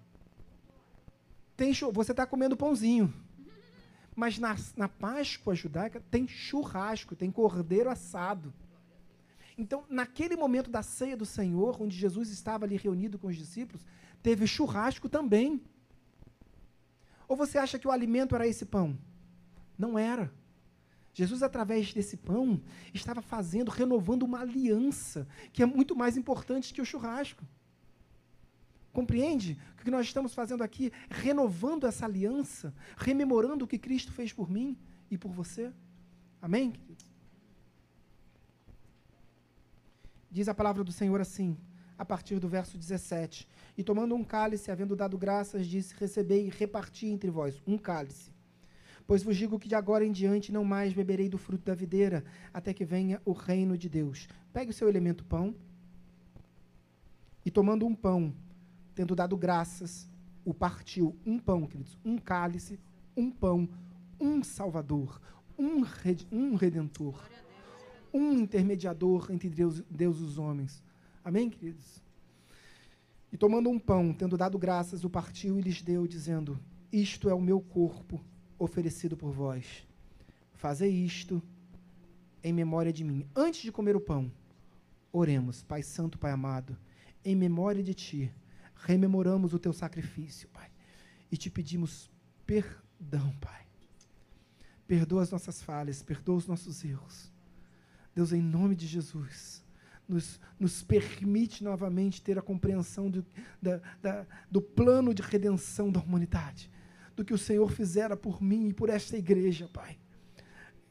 Tem chur... Você está comendo pãozinho. Mas na, na Páscoa judaica tem churrasco, tem cordeiro assado. Então, naquele momento da ceia do Senhor, onde Jesus estava ali reunido com os discípulos, teve churrasco também. Ou você acha que o alimento era esse pão? Não era. Jesus, através desse pão, estava fazendo, renovando uma aliança, que é muito mais importante que o churrasco. Compreende? O que nós estamos fazendo aqui? Renovando essa aliança, rememorando o que Cristo fez por mim e por você. Amém, queridos? Diz a palavra do Senhor assim, a partir do verso 17: E tomando um cálice, havendo dado graças, disse: Recebei e reparti entre vós um cálice Pois vos digo que de agora em diante não mais beberei do fruto da videira, até que venha o reino de Deus. Pegue o seu elemento pão, e tomando um pão, tendo dado graças, o partiu. Um pão, queridos, um cálice, um pão, um salvador, um, um redentor, um intermediador entre Deus, Deus e os homens. Amém, queridos? E tomando um pão, tendo dado graças, o partiu e lhes deu, dizendo: Isto é o meu corpo oferecido por vós. Fazei isto em memória de mim. Antes de comer o pão, oremos, Pai Santo, Pai amado, em memória de Ti, rememoramos o Teu sacrifício, Pai, e te pedimos perdão, Pai. Perdoa as nossas falhas, perdoa os nossos erros. Deus, em nome de Jesus, nos, nos permite novamente ter a compreensão da, da, do plano de redenção da humanidade do que o Senhor fizera por mim e por esta igreja, Pai.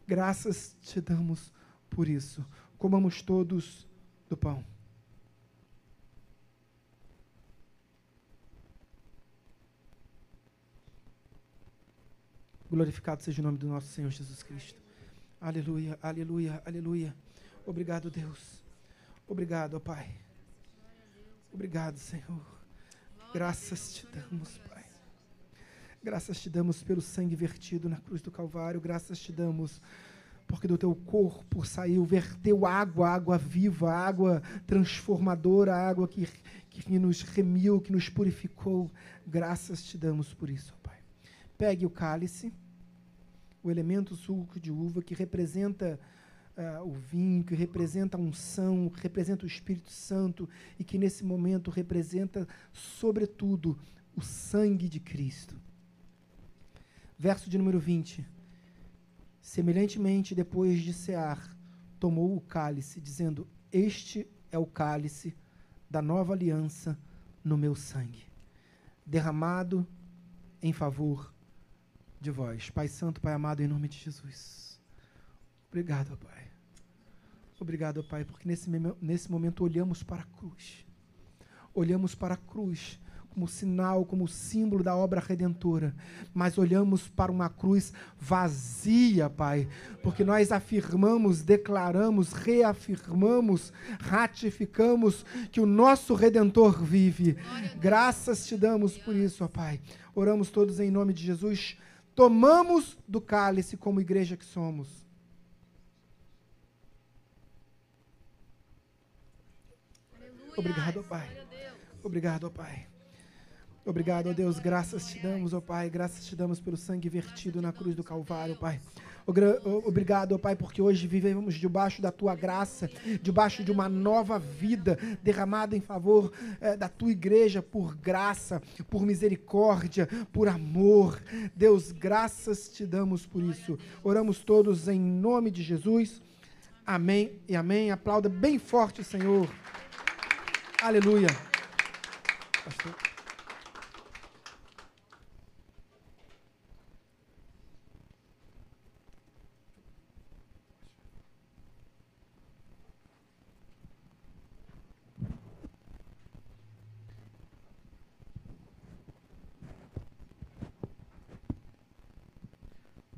Graças te damos por isso. Comamos todos do pão. Glorificado seja o nome do nosso Senhor Jesus Cristo. Aleluia, aleluia, aleluia. Obrigado, Deus. Obrigado, Pai. Obrigado, Senhor. Graças te damos, Pai. Graças te damos pelo sangue vertido na cruz do Calvário. Graças te damos porque do teu corpo saiu, verteu água, água viva, água transformadora, água que, que nos remiu, que nos purificou. Graças te damos por isso, Pai. Pegue o cálice o elemento suco de uva que representa uh, o vinho, que representa a unção, que representa o Espírito Santo e que nesse momento representa, sobretudo, o sangue de Cristo. Verso de número 20. Semelhantemente, depois de cear, tomou o cálice, dizendo: Este é o cálice da nova aliança no meu sangue, derramado em favor de vós. Pai Santo, Pai amado, em nome de Jesus. Obrigado, Pai. Obrigado, Pai, porque nesse, nesse momento olhamos para a cruz. Olhamos para a cruz como sinal, como símbolo da obra redentora, mas olhamos para uma cruz vazia, Pai, porque nós afirmamos, declaramos, reafirmamos, ratificamos que o nosso redentor vive. Graças te damos por isso, ó Pai. Oramos todos em nome de Jesus tomamos do cálice como igreja que somos. Obrigado, Pai. Obrigado, Pai. Obrigado, ó Deus. Graças te damos, ó Pai. Graças te damos pelo sangue vertido na cruz do Calvário, Pai. Obrigado, Pai, porque hoje vivemos debaixo da tua graça, debaixo de uma nova vida derramada em favor eh, da tua igreja por graça, por misericórdia, por amor. Deus, graças te damos por isso. Oramos todos em nome de Jesus. Amém e amém. Aplauda bem forte, Senhor. Aleluia. Pastor.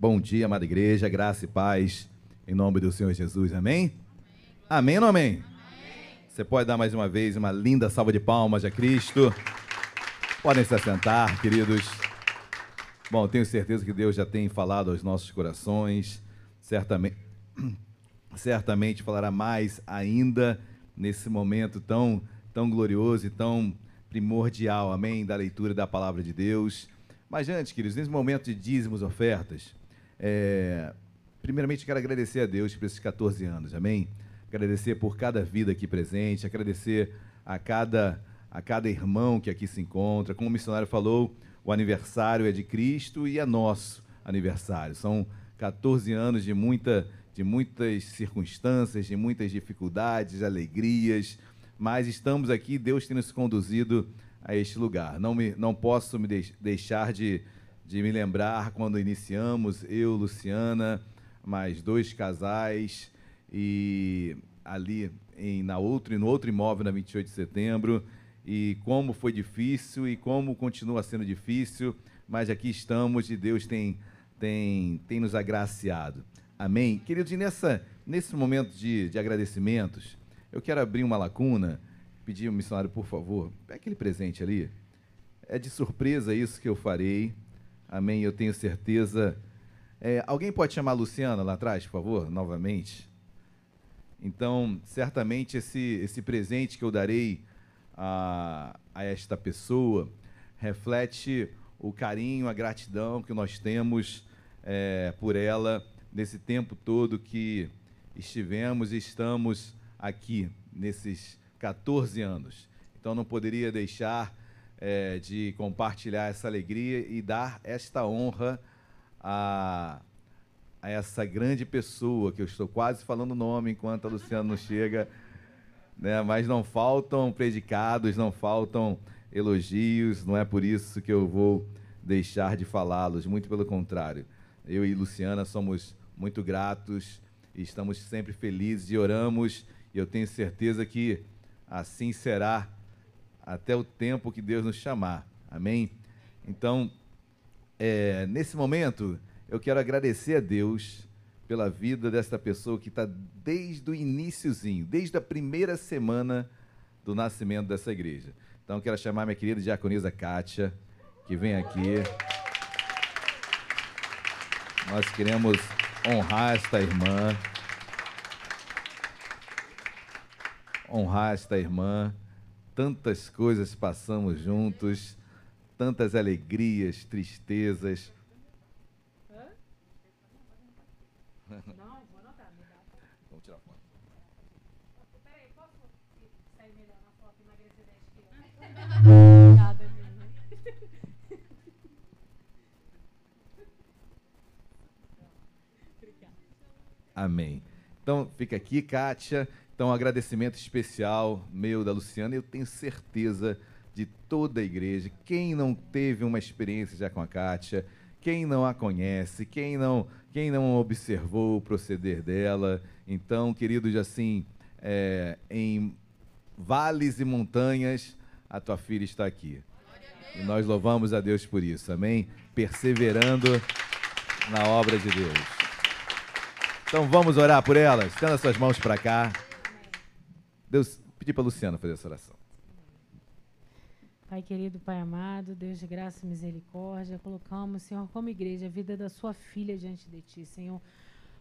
Bom dia, amada igreja, graça e paz, em nome do Senhor Jesus, amém? Amém, ou amém? Você pode dar mais uma vez uma linda salva de palmas a Cristo. Podem se assentar, queridos. Bom, tenho certeza que Deus já tem falado aos nossos corações, certamente, <clears throat> certamente falará mais ainda nesse momento tão, tão glorioso e tão primordial, amém, da leitura da palavra de Deus. Mas antes, queridos, nesse momento de dízimos, ofertas, é, primeiramente, quero agradecer a Deus por esses 14 anos, amém? Agradecer por cada vida aqui presente, agradecer a cada, a cada irmão que aqui se encontra. Como o missionário falou, o aniversário é de Cristo e é nosso aniversário. São 14 anos de, muita, de muitas circunstâncias, de muitas dificuldades, alegrias, mas estamos aqui, Deus tem nos conduzido a este lugar. Não, me, não posso me deixar de de me lembrar quando iniciamos, eu, Luciana, mais dois casais, e ali em, na outro, no outro imóvel na 28 de setembro, e como foi difícil e como continua sendo difícil, mas aqui estamos e Deus tem, tem, tem nos agraciado. Amém? Queridos, e nessa, nesse momento de, de agradecimentos, eu quero abrir uma lacuna, pedir ao missionário, por favor, pega aquele presente ali. É de surpresa isso que eu farei. Amém, eu tenho certeza. É, alguém pode chamar a Luciana lá atrás, por favor, novamente? Então, certamente esse, esse presente que eu darei a, a esta pessoa reflete o carinho, a gratidão que nós temos é, por ela nesse tempo todo que estivemos e estamos aqui, nesses 14 anos. Então, não poderia deixar é, de compartilhar essa alegria e dar esta honra a, a essa grande pessoa, que eu estou quase falando o nome enquanto a Luciana não chega, né? mas não faltam predicados, não faltam elogios, não é por isso que eu vou deixar de falá-los, muito pelo contrário. Eu e Luciana somos muito gratos e estamos sempre felizes e oramos. E eu tenho certeza que assim será até o tempo que Deus nos chamar. Amém? Então, é, nesse momento, eu quero agradecer a Deus pela vida desta pessoa que está desde o iníciozinho, desde a primeira semana do nascimento dessa igreja. Então, quero chamar minha querida diaconisa Kátia, que vem aqui. Nós queremos honrar esta irmã. Honrar esta irmã. Tantas coisas passamos juntos, tantas alegrias, tristezas. Não, vou anotar. Vamos tirar foto. Peraí, posso sair melhor na foto e emagrecer 10 quilos? <laughs> Obrigada. Amém. Então, fica aqui, Kátia. Então, um agradecimento especial meu da Luciana. Eu tenho certeza de toda a igreja. Quem não teve uma experiência já com a Kátia, quem não a conhece, quem não, quem não observou o proceder dela. Então, queridos, assim, é, em vales e montanhas, a tua filha está aqui. E nós louvamos a Deus por isso, amém? Perseverando na obra de Deus. Então vamos orar por elas. Estenda suas mãos para cá. Deus, pedir para a Luciana fazer essa oração. Pai querido, Pai amado, Deus de graça e misericórdia, colocamos, Senhor, como igreja, a vida da sua filha diante de Ti, Senhor.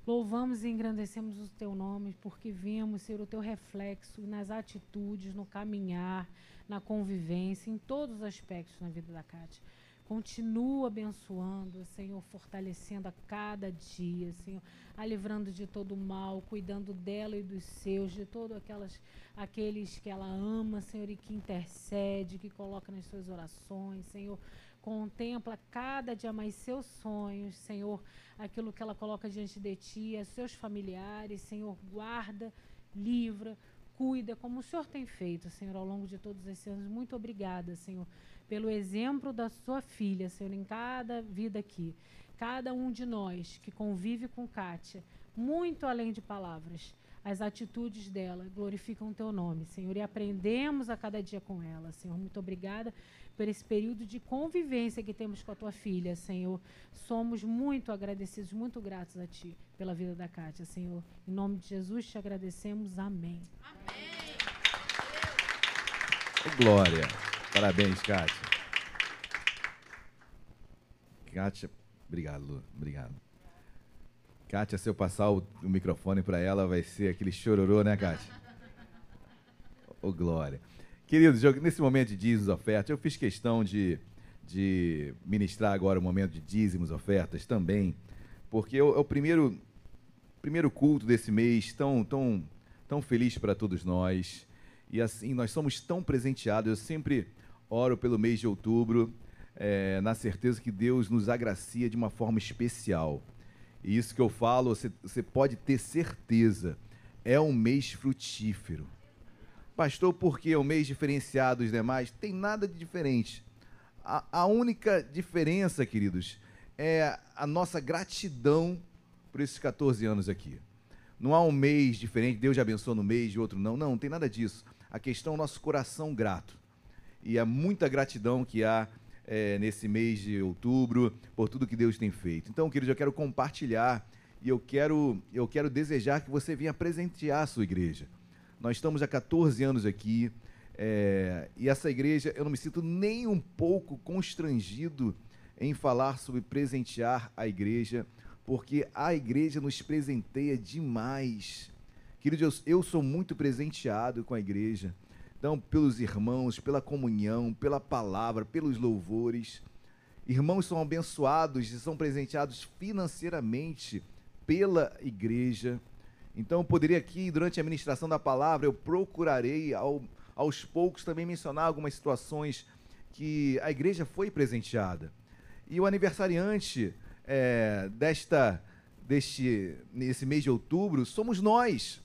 Louvamos e engrandecemos o Teu nome, porque vemos, Senhor, o Teu reflexo nas atitudes, no caminhar, na convivência, em todos os aspectos na vida da Cátia. Continua abençoando, Senhor, fortalecendo a cada dia, Senhor, a livrando de todo o mal, cuidando dela e dos seus, de todos aquelas, aqueles que ela ama, Senhor, e que intercede, que coloca nas suas orações, Senhor. Contempla cada dia mais seus sonhos, Senhor, aquilo que ela coloca diante de ti, seus familiares, Senhor, guarda, livra, cuida, como o Senhor tem feito, Senhor, ao longo de todos esses anos. Muito obrigada, Senhor, pelo exemplo da sua filha, Senhor, em cada vida aqui. Cada um de nós que convive com Kátia, muito além de palavras, as atitudes dela glorificam o teu nome, Senhor, e aprendemos a cada dia com ela, Senhor. Muito obrigada por esse período de convivência que temos com a tua filha, Senhor. Somos muito agradecidos, muito gratos a ti pela vida da Kátia, Senhor. Em nome de Jesus te agradecemos. Amém. Ô, Glória. Parabéns, Kátia. Kátia, obrigado, Lu. Obrigado. Kátia, se eu passar o, o microfone para ela, vai ser aquele chororô, né, Kátia? Ô, Glória. Queridos, nesse momento de dízimos ofertas, eu fiz questão de, de ministrar agora o momento de dízimos ofertas também, porque é é o primeiro, primeiro culto desse mês, tão, tão, tão feliz para todos nós. E assim, nós somos tão presenteados. Eu sempre oro pelo mês de outubro, eh, na certeza que Deus nos agracia de uma forma especial. E isso que eu falo, você, pode ter certeza, é um mês frutífero. Pastor, por que é um mês diferenciado dos demais? Tem nada de diferente. A, a única diferença, queridos, é a nossa gratidão por esses 14 anos aqui. Não há um mês diferente, Deus já abençoou no mês, de outro não. Não, não tem nada disso. A questão é o nosso coração grato. E é muita gratidão que há eh, nesse mês de outubro por tudo que Deus tem feito. Então, queridos, eu quero compartilhar e eu quero, eu quero desejar que você venha presentear a sua igreja. Nós estamos há 14 anos aqui eh, e essa igreja, eu não me sinto nem um pouco constrangido em falar sobre presentear a igreja, porque a igreja nos presenteia demais. Queridos, eu, eu sou muito presenteado com a igreja. Então, pelos irmãos, pela comunhão, pela palavra, pelos louvores. Irmãos são abençoados e são presenteados financeiramente pela igreja. Então, eu poderia aqui, durante a ministração da palavra, eu procurarei ao, aos poucos também mencionar algumas situações que a igreja foi presenteada. E o aniversariante é, desta, deste, nesse mês de outubro somos nós.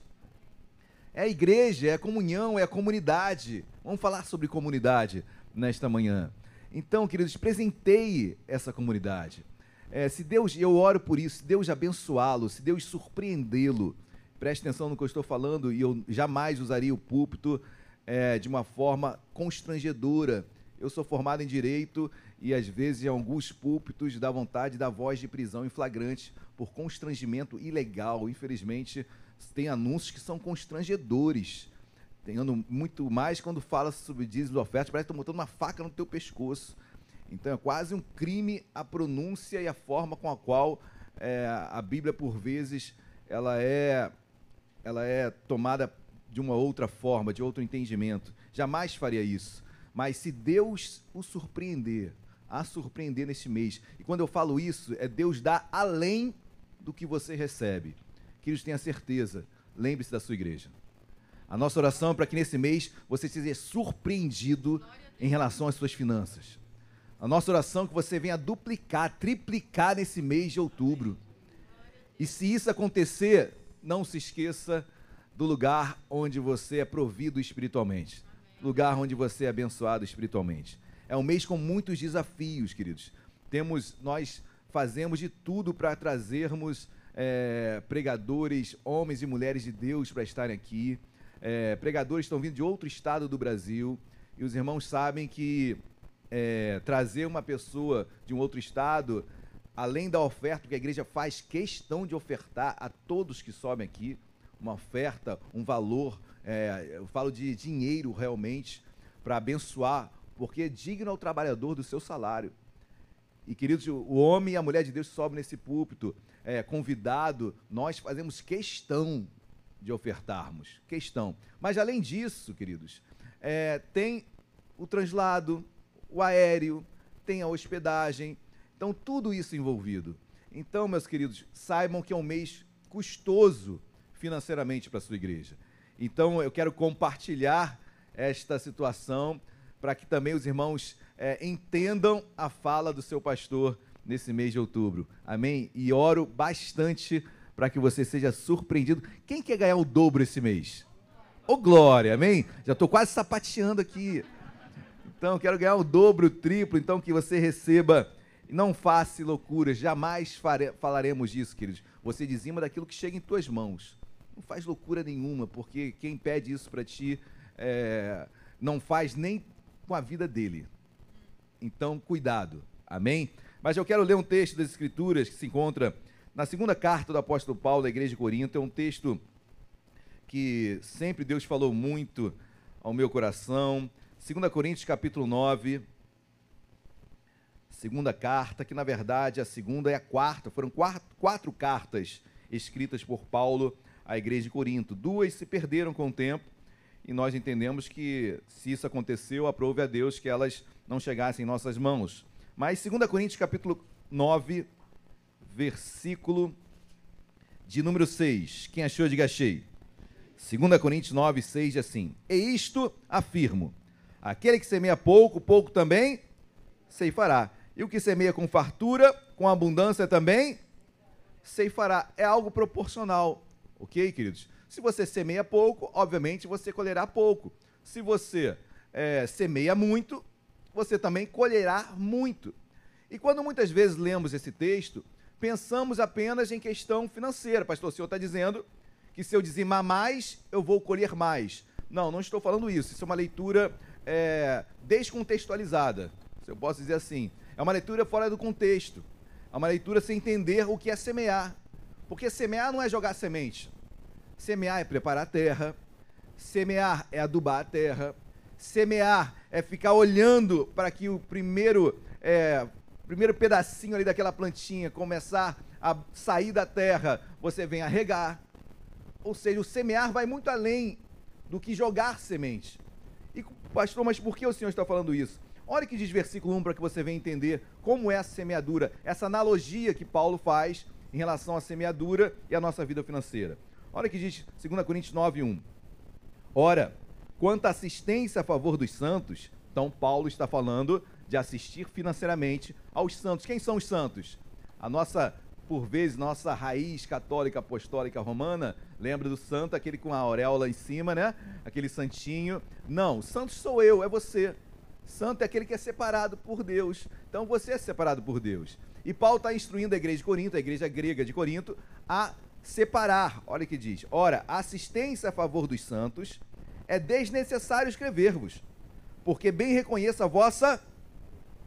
É a igreja, é a comunhão, é a comunidade. Vamos falar sobre comunidade nesta manhã. Então, queridos, presenteie essa comunidade. é, se Deus, eu oro por isso, se Deus abençoá-lo, se Deus surpreendê-lo, preste atenção no que eu estou falando, e eu jamais usaria o púlpito é, de uma forma constrangedora. Eu sou formado em direito e às vezes em alguns púlpitos dá vontade da voz de prisão em flagrante por constrangimento ilegal. Infelizmente, tem anúncios que são constrangedores. Tenhando muito mais quando fala sobre dízimos ofertas, parece que estão botando uma faca no teu pescoço. Então é quase um crime a pronúncia e a forma com a qual é, a Bíblia, por vezes, ela é, ela é tomada de uma outra forma, de outro entendimento. Jamais faria isso. Mas se Deus o surpreender, a surpreender neste mês, e quando eu falo isso, é Deus dar além do que você recebe. Que eles tenham certeza, lembre-se da sua igreja. A nossa oração é para que nesse mês você seja surpreendido em relação às suas finanças. A nossa oração é que você venha duplicar, triplicar nesse mês de outubro. E se isso acontecer, não se esqueça do lugar onde você é provido espiritualmente. Lugar onde você é abençoado espiritualmente. É um mês com muitos desafios, queridos. Temos, nós fazemos de tudo para trazermos é, pregadores, homens e mulheres de Deus para estarem aqui. É, pregadores estão vindo de outro estado do Brasil. E os irmãos sabem que é, trazer uma pessoa de um outro estado, além da oferta que a igreja faz questão de ofertar a todos que sobem aqui, uma oferta, um valor, é, eu falo de dinheiro realmente, para abençoar, porque é digno ao trabalhador do seu salário. E, queridos, o homem e a mulher de Deus sobem nesse púlpito, é, convidado, nós fazemos questão de ofertarmos. Questão. Mas, além disso, queridos, é, tem o translado, o aéreo, tem a hospedagem. Então, tudo isso envolvido. Então, meus queridos, saibam que é um mês custoso financeiramente para a sua igreja. Então, eu quero compartilhar esta situação para que também os irmãos é, entendam a fala do seu pastor nesse mês de outubro. Amém? E oro bastante para que você seja surpreendido. Quem quer ganhar o dobro esse mês? Ô, glória, amém? Já estou quase sapateando aqui. Então, quero ganhar o dobro, o triplo, então que você receba. Não faça loucuras, jamais fare, falaremos disso, queridos. Você dizima daquilo que chega em tuas mãos. Não faz loucura nenhuma, porque quem pede isso para ti é, não faz nem com a vida dele. Então, cuidado. Amém? Mas eu quero ler um texto das Escrituras que se encontra na segunda carta do apóstolo Paulo à igreja de Corinto. É um texto que sempre Deus falou muito ao meu coração. 2 Coríntios capítulo 9, segunda carta, que na verdade a segunda é a quarta, foram quatro, quatro cartas escritas por Paulo à igreja de Corinto. Duas se perderam com o tempo e nós entendemos que se isso aconteceu, aprove a Deus que elas não chegassem em nossas mãos. Mas 2 Coríntios capítulo 9, versículo de número 6. Quem achou, diga achei. 2 Coríntios 9, 6 assim: E isto afirmo Aquele que semeia pouco, pouco também ceifará. E o que semeia com fartura, com abundância também ceifará. É algo proporcional. Ok, queridos? Se você semeia pouco, obviamente você colherá pouco. Se você é, semeia muito, você também colherá muito. E quando muitas vezes lemos esse texto, pensamos apenas em questão financeira. Pastor, o senhor está dizendo que se eu dizimar mais, eu vou colher mais. Não, não estou falando isso. Isso é uma leitura é, descontextualizada, se eu posso dizer assim. É uma leitura fora do contexto. É uma leitura sem entender o que é semear. Porque semear não é jogar semente. Semear é preparar a terra. Semear é adubar a terra. Semear é ficar olhando para que o primeiro, é, primeiro pedacinho ali daquela plantinha começar a sair da terra, você vem a regar. Ou seja, o semear vai muito além do que jogar semente. E, pastor, mas por que o senhor está falando isso? Olha que diz versículo 1 para que você venha entender como é a semeadura, essa analogia que Paulo faz em relação à semeadura e à nossa vida financeira. Olha que diz 2 Coríntios 9, 1. Ora, quanto à assistência a favor dos santos, então Paulo está falando de assistir financeiramente aos santos. Quem são os santos? A nossa por vezes, nossa raiz católica apostólica romana, lembra do santo, aquele com a auréola em cima, né? Aquele santinho. Não, santo sou eu, é você. Santo é aquele que é separado por Deus. Então você é separado por Deus. E Paulo está instruindo a igreja de Corinto, a igreja grega de Corinto, a separar. Olha o que diz. Ora, assistência a favor dos santos é desnecessário escrever-vos, porque bem reconheço a vossa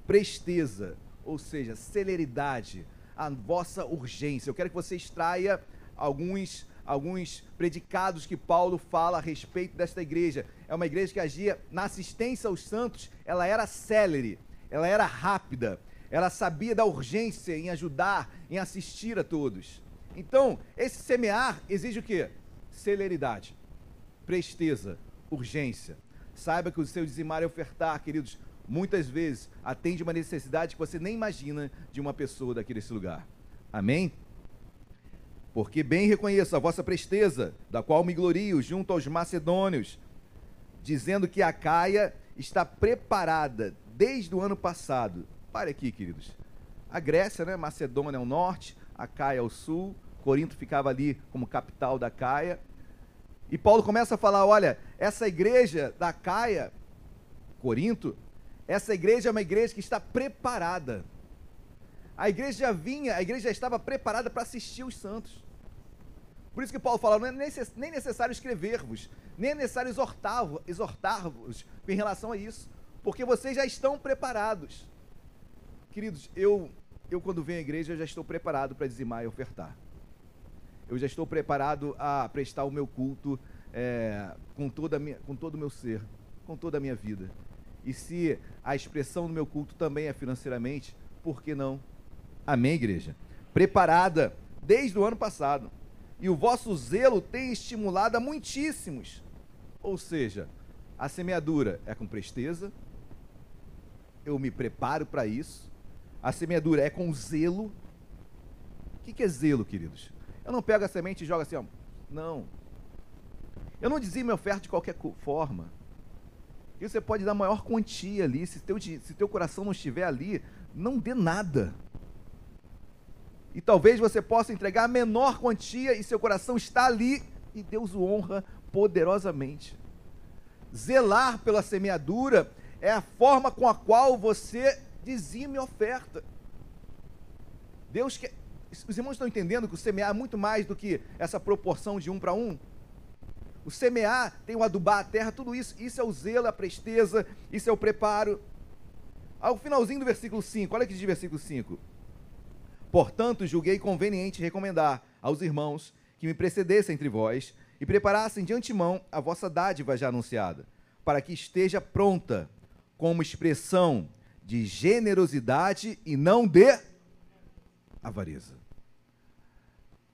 presteza, ou seja, celeridade, a vossa urgência. Eu quero que você extraia alguns alguns predicados que Paulo fala a respeito desta igreja. É uma igreja que agia na assistência aos santos, ela era célere, ela era rápida, ela sabia da urgência em ajudar, em assistir a todos. Então, esse semear exige o quê? Celeridade, presteza, urgência. Saiba que o seu dizimar e ofertar, queridos, muitas vezes atende uma necessidade que você nem imagina de uma pessoa daquele lugar. Amém? Porque bem reconheço a vossa presteza, da qual me glorio junto aos macedônios, dizendo que a Caia está preparada desde o ano passado. Pare aqui, queridos. A Grécia, né? Macedônia ao norte, a Caia ao sul, Corinto ficava ali como capital da Caia. E Paulo começa a falar: olha, essa igreja da Caia, Corinto, essa igreja é uma igreja que está preparada. A igreja já vinha, a igreja já estava preparada para assistir os santos. Por isso que Paulo fala, não é necess, nem necessário escrever-vos, nem é necessário exortar-vos exortar em relação a isso, porque vocês já estão preparados. Queridos, eu, eu quando venho à igreja, já estou preparado para dizimar e ofertar. Eu já estou preparado a prestar o meu culto é, com, toda minha, com todo o meu ser, com toda a minha vida. E se a expressão do meu culto também é financeiramente, por que não? Amém, igreja? Preparada desde o ano passado. E o vosso zelo tem estimulado a muitíssimos. Ou seja, a semeadura é com presteza, eu me preparo para isso. A semeadura é com zelo. O que, que é zelo, queridos? Eu não pego a semente e jogo assim, ó. Não. Eu não dizia minha oferta de qualquer forma. E você pode dar maior quantia ali. Se teu, se teu coração não estiver ali, não dê nada. E talvez você possa entregar a menor quantia e seu coração está ali e Deus o honra poderosamente. Zelar pela semeadura é a forma com a qual você dizime oferta. Deus quer. Os irmãos estão entendendo que o semear é muito mais do que essa proporção de um para um? O semear tem o adubar a terra, tudo isso. Isso é o zelo, a presteza, isso é o preparo. Ao finalzinho do versículo 5, olha que diz o versículo 5. Portanto, julguei conveniente recomendar aos irmãos que me precedessem entre vós e preparassem de antemão a vossa dádiva já anunciada, para que esteja pronta, como expressão de generosidade e não de avareza.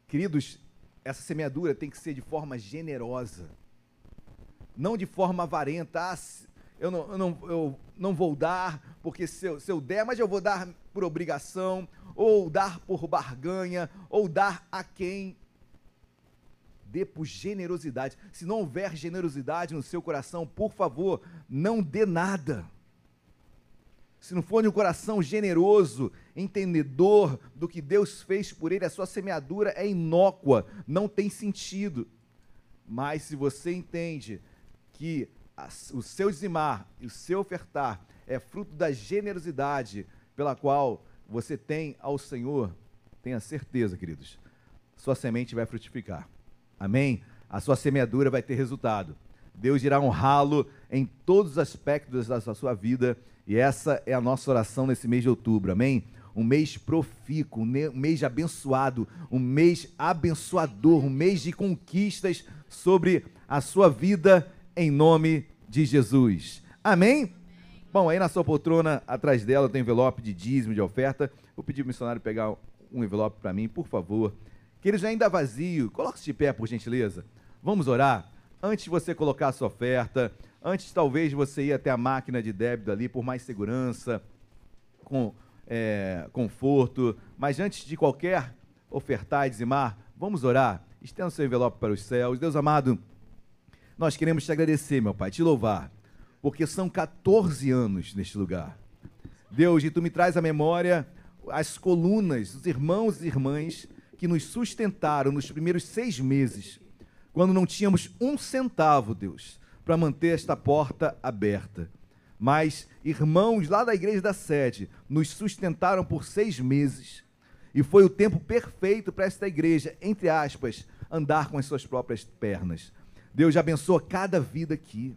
Queridos, essa semeadura tem que ser de forma generosa, não de forma avarenta. Ah, eu não, eu não, eu não vou dar, porque se eu, se eu der, mas eu vou dar por obrigação, ou dar por barganha, ou dar a quem. Dê por generosidade. Se não houver generosidade no seu coração, por favor, não dê nada. Se não for de um coração generoso, entendedor do que Deus fez por ele, a sua semeadura é inócua, não tem sentido. Mas se você entende que o seu dizimar e o seu ofertar é fruto da generosidade pela qual você tem ao Senhor, tenha certeza, queridos, sua semente vai frutificar. Amém? A sua semeadura vai ter resultado. Deus irá honrá-lo em todos os aspectos da sua vida, e essa é a nossa oração nesse mês de outubro. Amém? Um mês profícuo, um mês abençoado, um mês abençoador, um mês de conquistas sobre a sua vida em nome de Jesus. Amém? Bom, aí na sua poltrona, atrás dela, tem envelope de dízimo, de oferta. Vou pedir para o missionário pegar um envelope para mim, por favor. Que ele já ainda vazio. Coloque-se de pé, por gentileza. Vamos orar? Antes de você colocar a sua oferta, antes talvez você ir até a máquina de débito ali por mais segurança, com é, conforto, mas antes de qualquer ofertar e dizimar, vamos orar. Estenda o seu envelope para os céus. Deus amado, nós queremos te agradecer, meu Pai, te louvar porque são 14 anos neste lugar. Deus, e tu me traz à memória as colunas, os irmãos e irmãs que nos sustentaram nos primeiros seis meses, quando não tínhamos um centavo, Deus, para manter esta porta aberta. Mas irmãos lá da igreja da sede nos sustentaram por seis meses. E foi o tempo perfeito para esta igreja, entre aspas, andar com as suas próprias pernas. Deus abençoa cada vida aqui.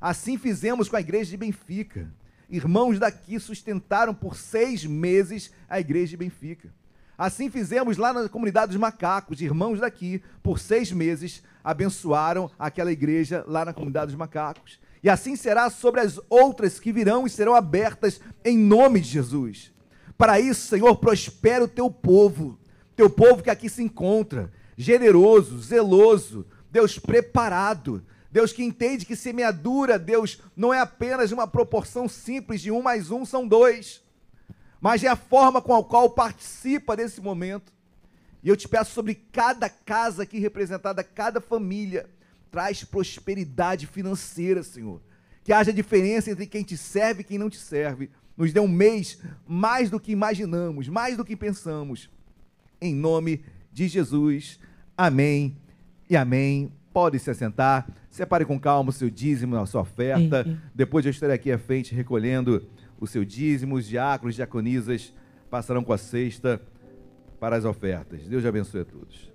Assim fizemos com a igreja de Benfica. Irmãos daqui sustentaram por seis meses a igreja de Benfica. Assim fizemos lá na comunidade dos macacos. Irmãos daqui, por seis meses, abençoaram aquela igreja lá na comunidade dos macacos. E assim será sobre as outras que virão e serão abertas em nome de Jesus. Para isso, Senhor, prospera o teu povo, teu povo que aqui se encontra, generoso, zeloso, Deus preparado, Deus que entende que semeadura, Deus, não é apenas uma proporção simples de um mais um são dois, mas é a forma com a qual participa desse momento. E eu te peço sobre cada casa aqui representada, cada família, traz prosperidade financeira, Senhor. Que haja diferença entre quem te serve e quem não te serve. Nos dê um mês mais do que imaginamos, mais do que pensamos. Em nome de Jesus. Amém e amém. Pode se assentar. Separe com calma o seu dízimo, a sua oferta. Depois eu estarei aqui à frente recolhendo o seu dízimo. Os diáconos, diaconisas passarão com a cesta para as ofertas. Deus abençoe a todos.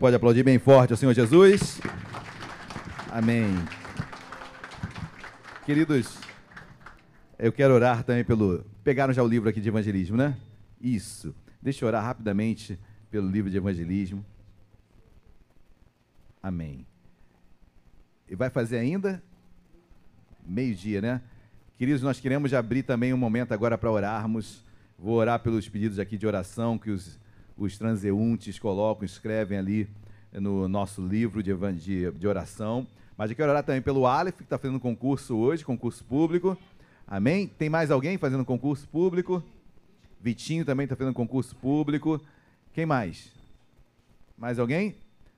Pode aplaudir bem forte ao Senhor Jesus. Amém. Queridos, eu quero orar também pelo. Pegaram já o livro aqui de evangelismo, né? Isso. Deixa eu orar rapidamente pelo livro de evangelismo. Amém. E vai fazer ainda? Meio-dia, né? Queridos, nós queremos abrir também um momento agora para orarmos. Vou orar pelos pedidos aqui de oração que os, os transeuntes colocam, escrevem ali no nosso livro de, de, de oração. Mas eu quero orar também pelo Aleph, que está fazendo concurso hoje, concurso público. Amém? Tem mais alguém fazendo concurso público? Vitinho também está fazendo concurso público. Quem mais? Mais alguém?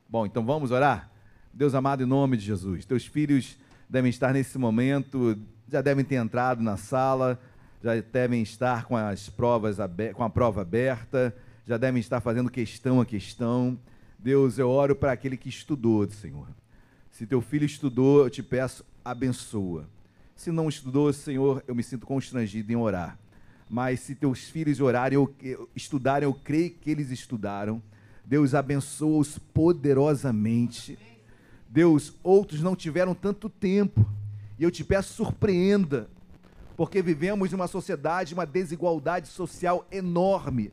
Bom, então vamos orar? Deus amado, em nome de Jesus, teus filhos devem estar nesse momento, já devem ter entrado na sala, já devem estar com as provas com a prova aberta, já devem estar fazendo questão a questão. Deus, eu oro para aquele que estudou, Senhor. Se teu filho estudou, eu te peço, abençoa. Se não estudou, Senhor, eu me sinto constrangido em orar. Mas se teus filhos orarem, estudarem, eu creio que eles estudaram. Deus abençoa-os poderosamente. Deus, outros não tiveram tanto tempo. E eu te peço, surpreenda, porque vivemos em uma sociedade, uma desigualdade social enorme,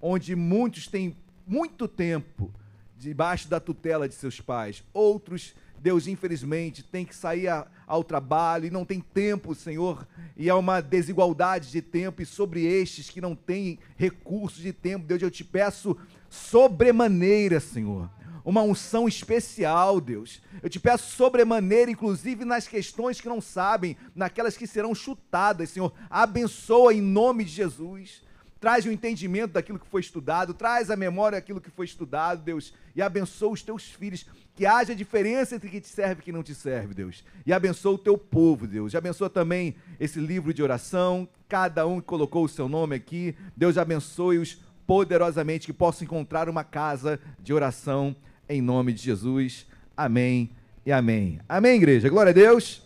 onde muitos têm muito tempo debaixo da tutela de seus pais, outros Deus, infelizmente, tem que sair a, ao trabalho e não tem tempo, Senhor, e há uma desigualdade de tempo, e sobre estes que não têm recursos de tempo, Deus, eu te peço sobremaneira, Senhor, uma unção especial, Deus. Eu te peço sobremaneira, inclusive nas questões que não sabem, naquelas que serão chutadas, Senhor. Abençoa em nome de Jesus traz o entendimento daquilo que foi estudado, traz a memória daquilo que foi estudado, Deus, e abençoa os teus filhos, que haja diferença entre que te serve e que não te serve, Deus, e abençoa o teu povo, Deus, e abençoa também esse livro de oração, cada um que colocou o seu nome aqui, Deus abençoe-os poderosamente, que possam encontrar uma casa de oração, em nome de Jesus, amém e amém. Amém, igreja, glória a Deus.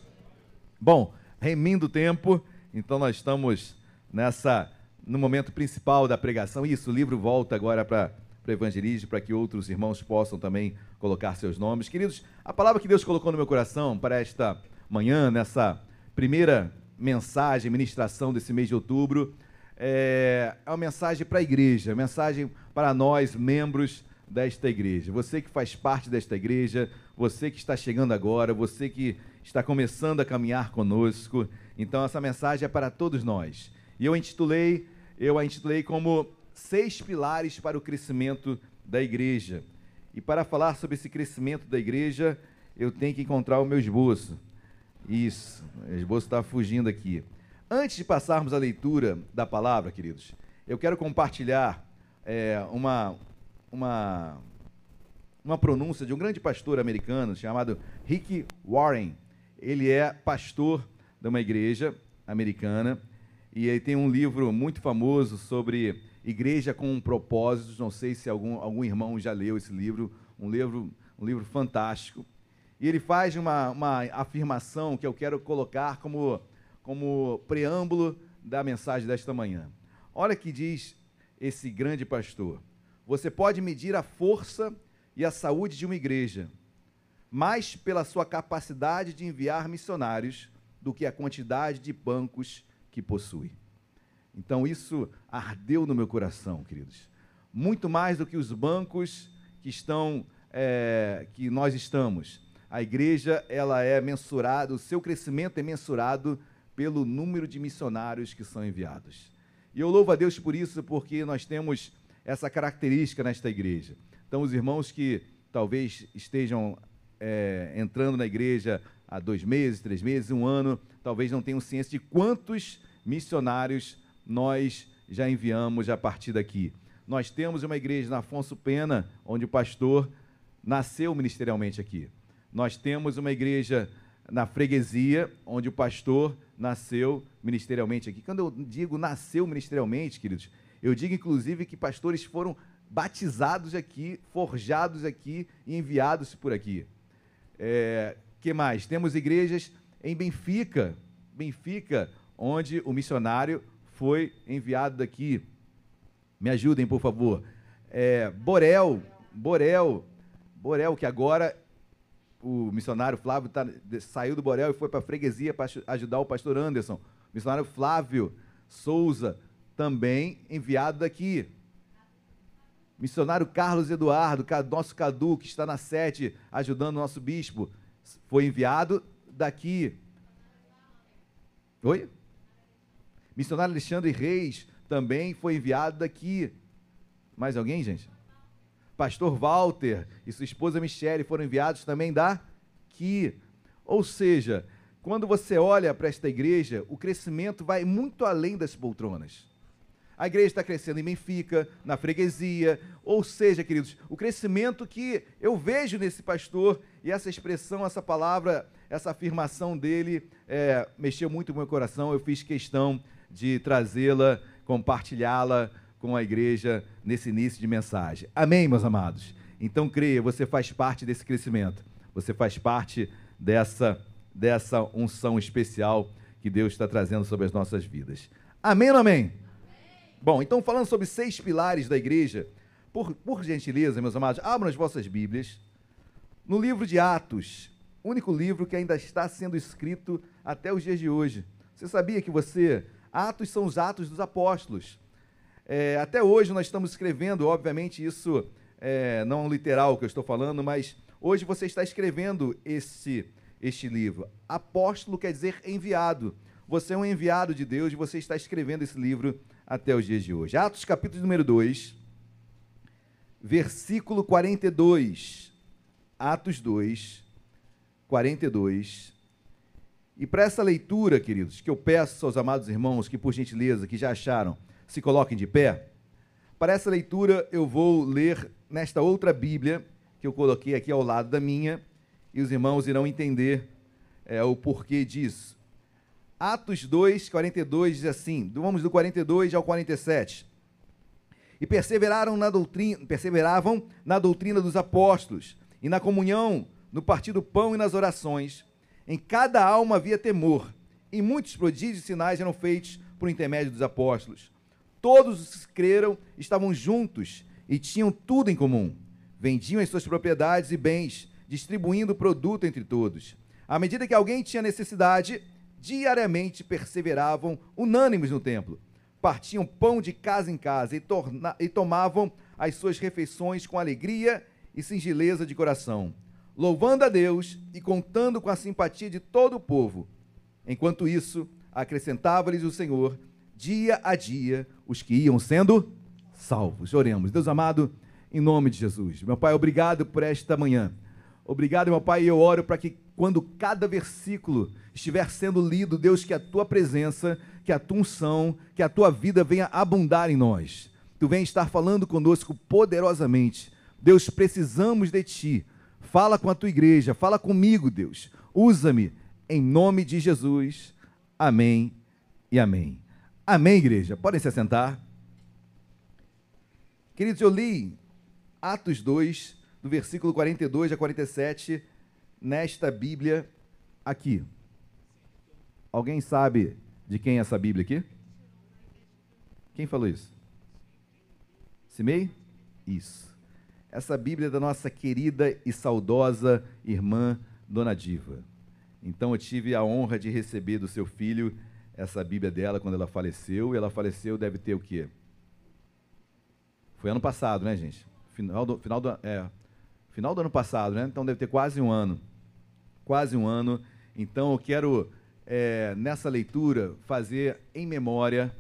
Bom, remindo o tempo, então nós estamos nessa no momento principal da pregação. Isso, o livro volta agora para o evangelismo, para que outros irmãos possam também colocar seus nomes. Queridos, a palavra que Deus colocou no meu coração para esta manhã, nessa primeira mensagem, ministração desse mês de outubro, é, é uma mensagem para a igreja, mensagem para nós, membros desta igreja. Você que faz parte desta igreja, você que está chegando agora, você que está começando a caminhar conosco. Então, essa mensagem é para todos nós. E eu intitulei eu a intitulei como Seis Pilares para o Crescimento da Igreja. E para falar sobre esse crescimento da igreja, eu tenho que encontrar o meu esboço. Isso, o esboço está fugindo aqui. Antes de passarmos à leitura da palavra, queridos, eu quero compartilhar é, uma, uma, uma pronúncia de um grande pastor americano chamado Rick Warren. Ele é pastor de uma igreja americana e ele tem um livro muito famoso sobre igreja com um propósito. Não sei se algum, algum irmão já leu esse livro, um livro, um livro fantástico. E ele faz uma, uma afirmação que eu quero colocar como, como preâmbulo da mensagem desta manhã. Olha que diz esse grande pastor: Você pode medir a força e a saúde de uma igreja, mais pela sua capacidade de enviar missionários do que a quantidade de bancos que possui. Então isso ardeu no meu coração, queridos. Muito mais do que os bancos que estão, é, que nós estamos. A igreja ela é mensurada, o seu crescimento é mensurado pelo número de missionários que são enviados. E eu louvo a Deus por isso, porque nós temos essa característica nesta igreja. Então, os irmãos que talvez estejam é, entrando na igreja há dois meses, três meses, um ano, talvez não tenham ciência de quantos missionários nós já enviamos a partir daqui. Nós temos uma igreja na Afonso Pena, onde o pastor nasceu ministerialmente aqui. Nós temos uma igreja na freguesia, onde o pastor nasceu ministerialmente aqui. Quando eu digo nasceu ministerialmente, queridos, eu digo inclusive que pastores foram batizados aqui, forjados aqui e enviados por aqui. É, que mais? Temos igrejas em Benfica, Benfica, onde o missionário foi enviado daqui. Me ajudem, por favor. É, Borel, Borel, Borel, que agora o missionário Flávio tá, saiu do Borel e foi para a freguesia para ajudar o pastor Anderson. Missionário Flávio Souza, também enviado daqui. Missionário Carlos Eduardo, nosso Cadu, que está na sete, ajudando o nosso bispo, foi enviado daqui. Oi? Missionário Alexandre Reis também foi enviado daqui. Mais alguém, gente? Pastor Walter e sua esposa Michele foram enviados também daqui. Ou seja, quando você olha para esta igreja, o crescimento vai muito além das poltronas. A igreja está crescendo em Benfica, na freguesia, ou seja, queridos, o crescimento que eu vejo nesse pastor e essa expressão, essa palavra, essa afirmação dele é, mexeu muito com o meu coração. Eu fiz questão de trazê-la, compartilhá-la com a igreja nesse início de mensagem. Amém, meus amados? Então creia, você faz parte desse crescimento. Você faz parte dessa, dessa unção especial que Deus está trazendo sobre as nossas vidas. Amém ou amém? amém? Bom, então falando sobre seis pilares da igreja, por, por gentileza, meus amados, abram as vossas Bíblias. No livro de Atos, único livro que ainda está sendo escrito até os dias de hoje. Você sabia que você. Atos são os atos dos apóstolos. É, até hoje nós estamos escrevendo, obviamente, isso é, não literal que eu estou falando, mas hoje você está escrevendo esse, este livro. Apóstolo quer dizer enviado. Você é um enviado de Deus e você está escrevendo esse livro até os dias de hoje. Atos, capítulo número 2, versículo 42. Atos 2, 42. E para essa leitura, queridos, que eu peço aos amados irmãos que, por gentileza, que já acharam, se coloquem de pé. Para essa leitura, eu vou ler nesta outra Bíblia, que eu coloquei aqui ao lado da minha, e os irmãos irão entender é, o porquê disso. Atos 2, 42 diz assim: vamos do 42 ao 47. E perseveraram na doutrina, perseveravam na doutrina dos apóstolos, e na comunhão, no partir do pão e nas orações. Em cada alma havia temor, e muitos prodígios e sinais eram feitos por intermédio dos apóstolos. Todos os que creram estavam juntos e tinham tudo em comum. Vendiam as suas propriedades e bens, distribuindo o produto entre todos. À medida que alguém tinha necessidade, diariamente perseveravam unânimes no templo. Partiam pão de casa em casa e, e tomavam as suas refeições com alegria e singeleza de coração, louvando a Deus e contando com a simpatia de todo o povo. Enquanto isso, acrescentava-lhes o Senhor dia a dia os que iam sendo salvos. Oremos. Deus amado, em nome de Jesus. Meu Pai, obrigado por esta manhã. Obrigado, meu Pai, e eu oro para que quando cada versículo estiver sendo lido, Deus, que a tua presença, que a tua unção, que a tua vida venha abundar em nós. Tu vem estar falando conosco poderosamente. Deus, precisamos de ti. Fala com a tua igreja, fala comigo, Deus. Usa-me em nome de Jesus. Amém e amém. Amém, igreja. Podem se assentar. Queridos, eu li Atos 2, do versículo 42 a 47, nesta Bíblia aqui. Alguém sabe de quem é essa Bíblia aqui? Quem falou isso? Simei? Isso. Essa Bíblia é da nossa querida e saudosa irmã Dona Diva. Então eu tive a honra de receber do seu filho essa Bíblia dela quando ela faleceu, e ela faleceu deve ter o quê? Foi ano passado, né, gente? Final do, final do, é, final do ano passado, né? Então deve ter quase um ano. Quase um ano. Então eu quero, é, nessa leitura, fazer em memória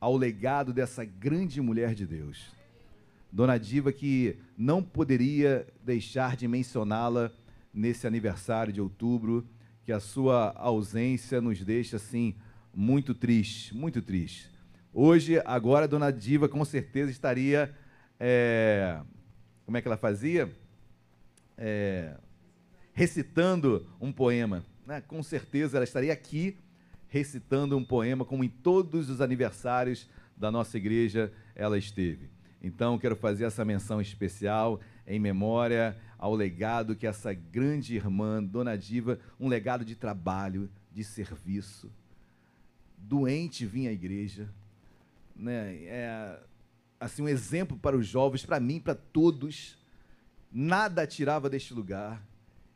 ao legado dessa grande mulher de Deus. Dona Diva, que não poderia deixar de mencioná-la nesse aniversário de outubro, que a sua ausência nos deixa assim muito triste, muito triste. Hoje, agora, dona Diva com certeza estaria. É, como é que ela fazia? É, recitando um poema. Né? Com certeza ela estaria aqui recitando um poema, como em todos os aniversários da nossa igreja ela esteve. Então, quero fazer essa menção especial em memória ao legado que essa grande irmã, Dona Diva, um legado de trabalho, de serviço, doente vinha à igreja, né? É, assim um exemplo para os jovens, para mim, para todos. Nada tirava deste lugar.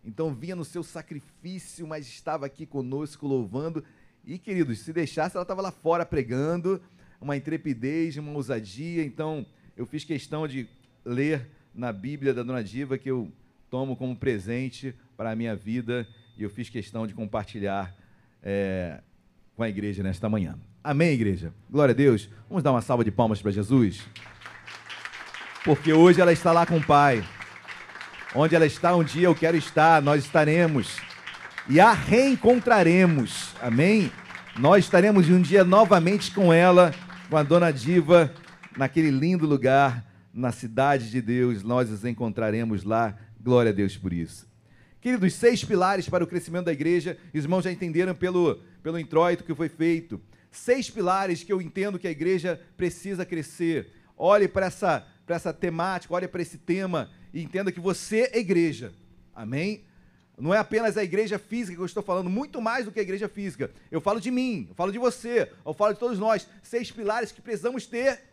Então vinha no seu sacrifício, mas estava aqui conosco louvando. E queridos, se deixasse, ela estava lá fora pregando, uma intrepidez, uma ousadia. Então eu fiz questão de ler na Bíblia da Dona Diva que eu tomo como presente para a minha vida e eu fiz questão de compartilhar é, com a igreja nesta manhã. Amém, igreja? Glória a Deus. Vamos dar uma salva de palmas para Jesus? Porque hoje ela está lá com o Pai. Onde ela está, um dia eu quero estar, nós estaremos. E a reencontraremos. Amém? Nós estaremos um dia novamente com ela, com a dona Diva, naquele lindo lugar, na cidade de Deus. Nós nos encontraremos lá. Glória a Deus por isso. Queridos, seis pilares para o crescimento da igreja, os irmãos já entenderam pelo, pelo introito que foi feito. seis pilares que eu entendo que a igreja precisa crescer. Olhe para essa, para essa temática, olhe para esse tema e entenda que você é igreja. Amém? Não é apenas a igreja física que eu estou falando, muito mais do que a igreja física. Eu falo de mim, eu falo de você, eu falo de todos nós. Seis pilares que precisamos ter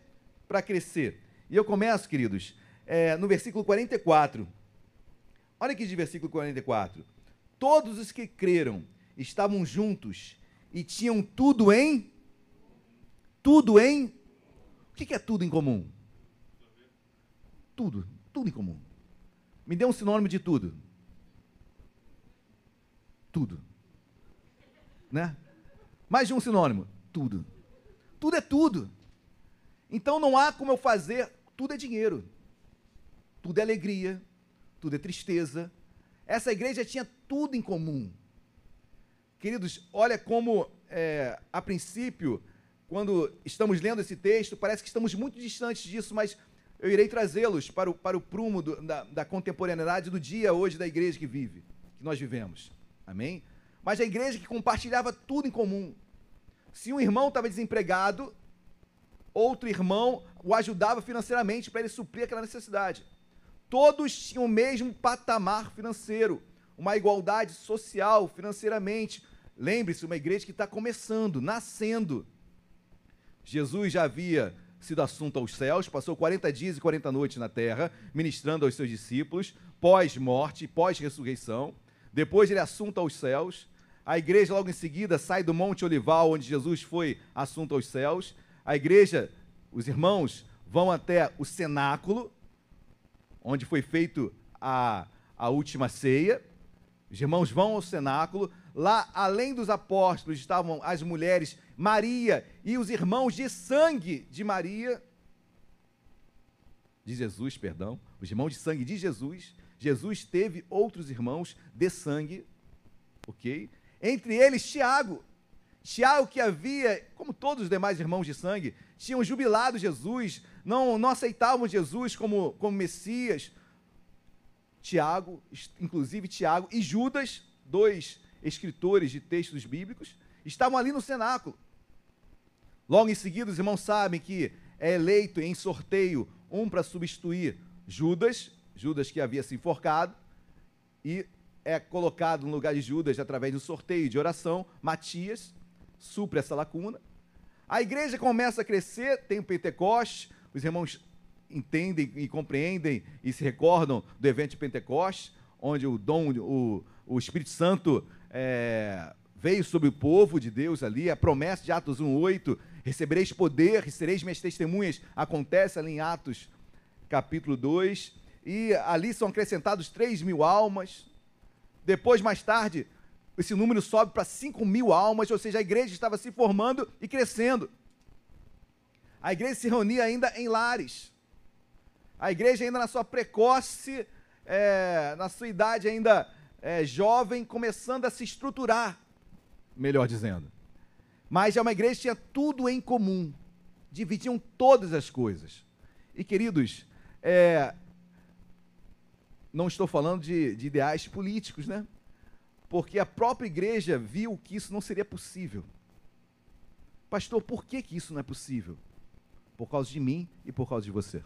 para crescer. E eu começo, queridos, é, no versículo 44. Olha aqui de versículo 44. Todos os que creram estavam juntos e tinham tudo em. Tudo em. O que é tudo em comum? Tudo. Tudo em comum. Me dê um sinônimo de tudo. Tudo. Né? Mais de um sinônimo. Tudo. Tudo é tudo. Então não há como eu fazer. Tudo é dinheiro. Tudo é alegria. Tudo é tristeza. Essa igreja tinha tudo em comum. Queridos, olha como, é, a princípio, quando estamos lendo esse texto, parece que estamos muito distantes disso, mas eu irei trazê-los para o, para o prumo do, da, da contemporaneidade do dia hoje da igreja que vive, que nós vivemos. Amém? Mas a igreja que compartilhava tudo em comum. Se um irmão estava desempregado, outro irmão o ajudava financeiramente para ele suprir aquela necessidade. Todos tinham o mesmo patamar financeiro, uma igualdade social, financeiramente. Lembre-se, uma igreja que está começando, nascendo. Jesus já havia sido assunto aos céus, passou 40 dias e 40 noites na terra, ministrando aos seus discípulos, pós-morte, pós-ressurreição. Depois ele é assunto aos céus. A igreja, logo em seguida, sai do Monte Olival, onde Jesus foi assunto aos céus. A igreja, os irmãos, vão até o cenáculo, onde foi feito a, a última ceia. Os irmãos vão ao cenáculo. Lá, além dos apóstolos, estavam as mulheres, Maria e os irmãos de sangue de Maria, de Jesus, perdão, os irmãos de sangue de Jesus. Jesus teve outros irmãos de sangue, ok? Entre eles, Tiago. Tiago, que havia, como todos os demais irmãos de sangue, tinham jubilado Jesus, não, não aceitavam Jesus como, como Messias, Tiago, inclusive Tiago e Judas, dois escritores de textos bíblicos, estavam ali no cenáculo. Logo em seguida, os irmãos sabem que é eleito em sorteio um para substituir Judas, Judas que havia se enforcado, e é colocado no lugar de Judas através de um sorteio de oração, Matias, supre essa lacuna. A igreja começa a crescer, tem o Pentecoste, os irmãos entendem e compreendem e se recordam do evento de Pentecostes, onde o dom, o, o Espírito Santo é, veio sobre o povo de Deus ali, a promessa de Atos 1,8, recebereis poder sereis minhas testemunhas, acontece ali em Atos capítulo 2, e ali são acrescentados 3 mil almas, depois, mais tarde, esse número sobe para 5 mil almas, ou seja, a igreja estava se formando e crescendo. A igreja se reunia ainda em lares. A igreja ainda na sua precoce, é, na sua idade ainda é, jovem, começando a se estruturar, melhor dizendo. Mas é uma igreja que tinha tudo em comum, dividiam todas as coisas. E queridos, é, não estou falando de, de ideais políticos, né? Porque a própria igreja viu que isso não seria possível. Pastor, por que, que isso não é possível? Por causa de mim e por causa de você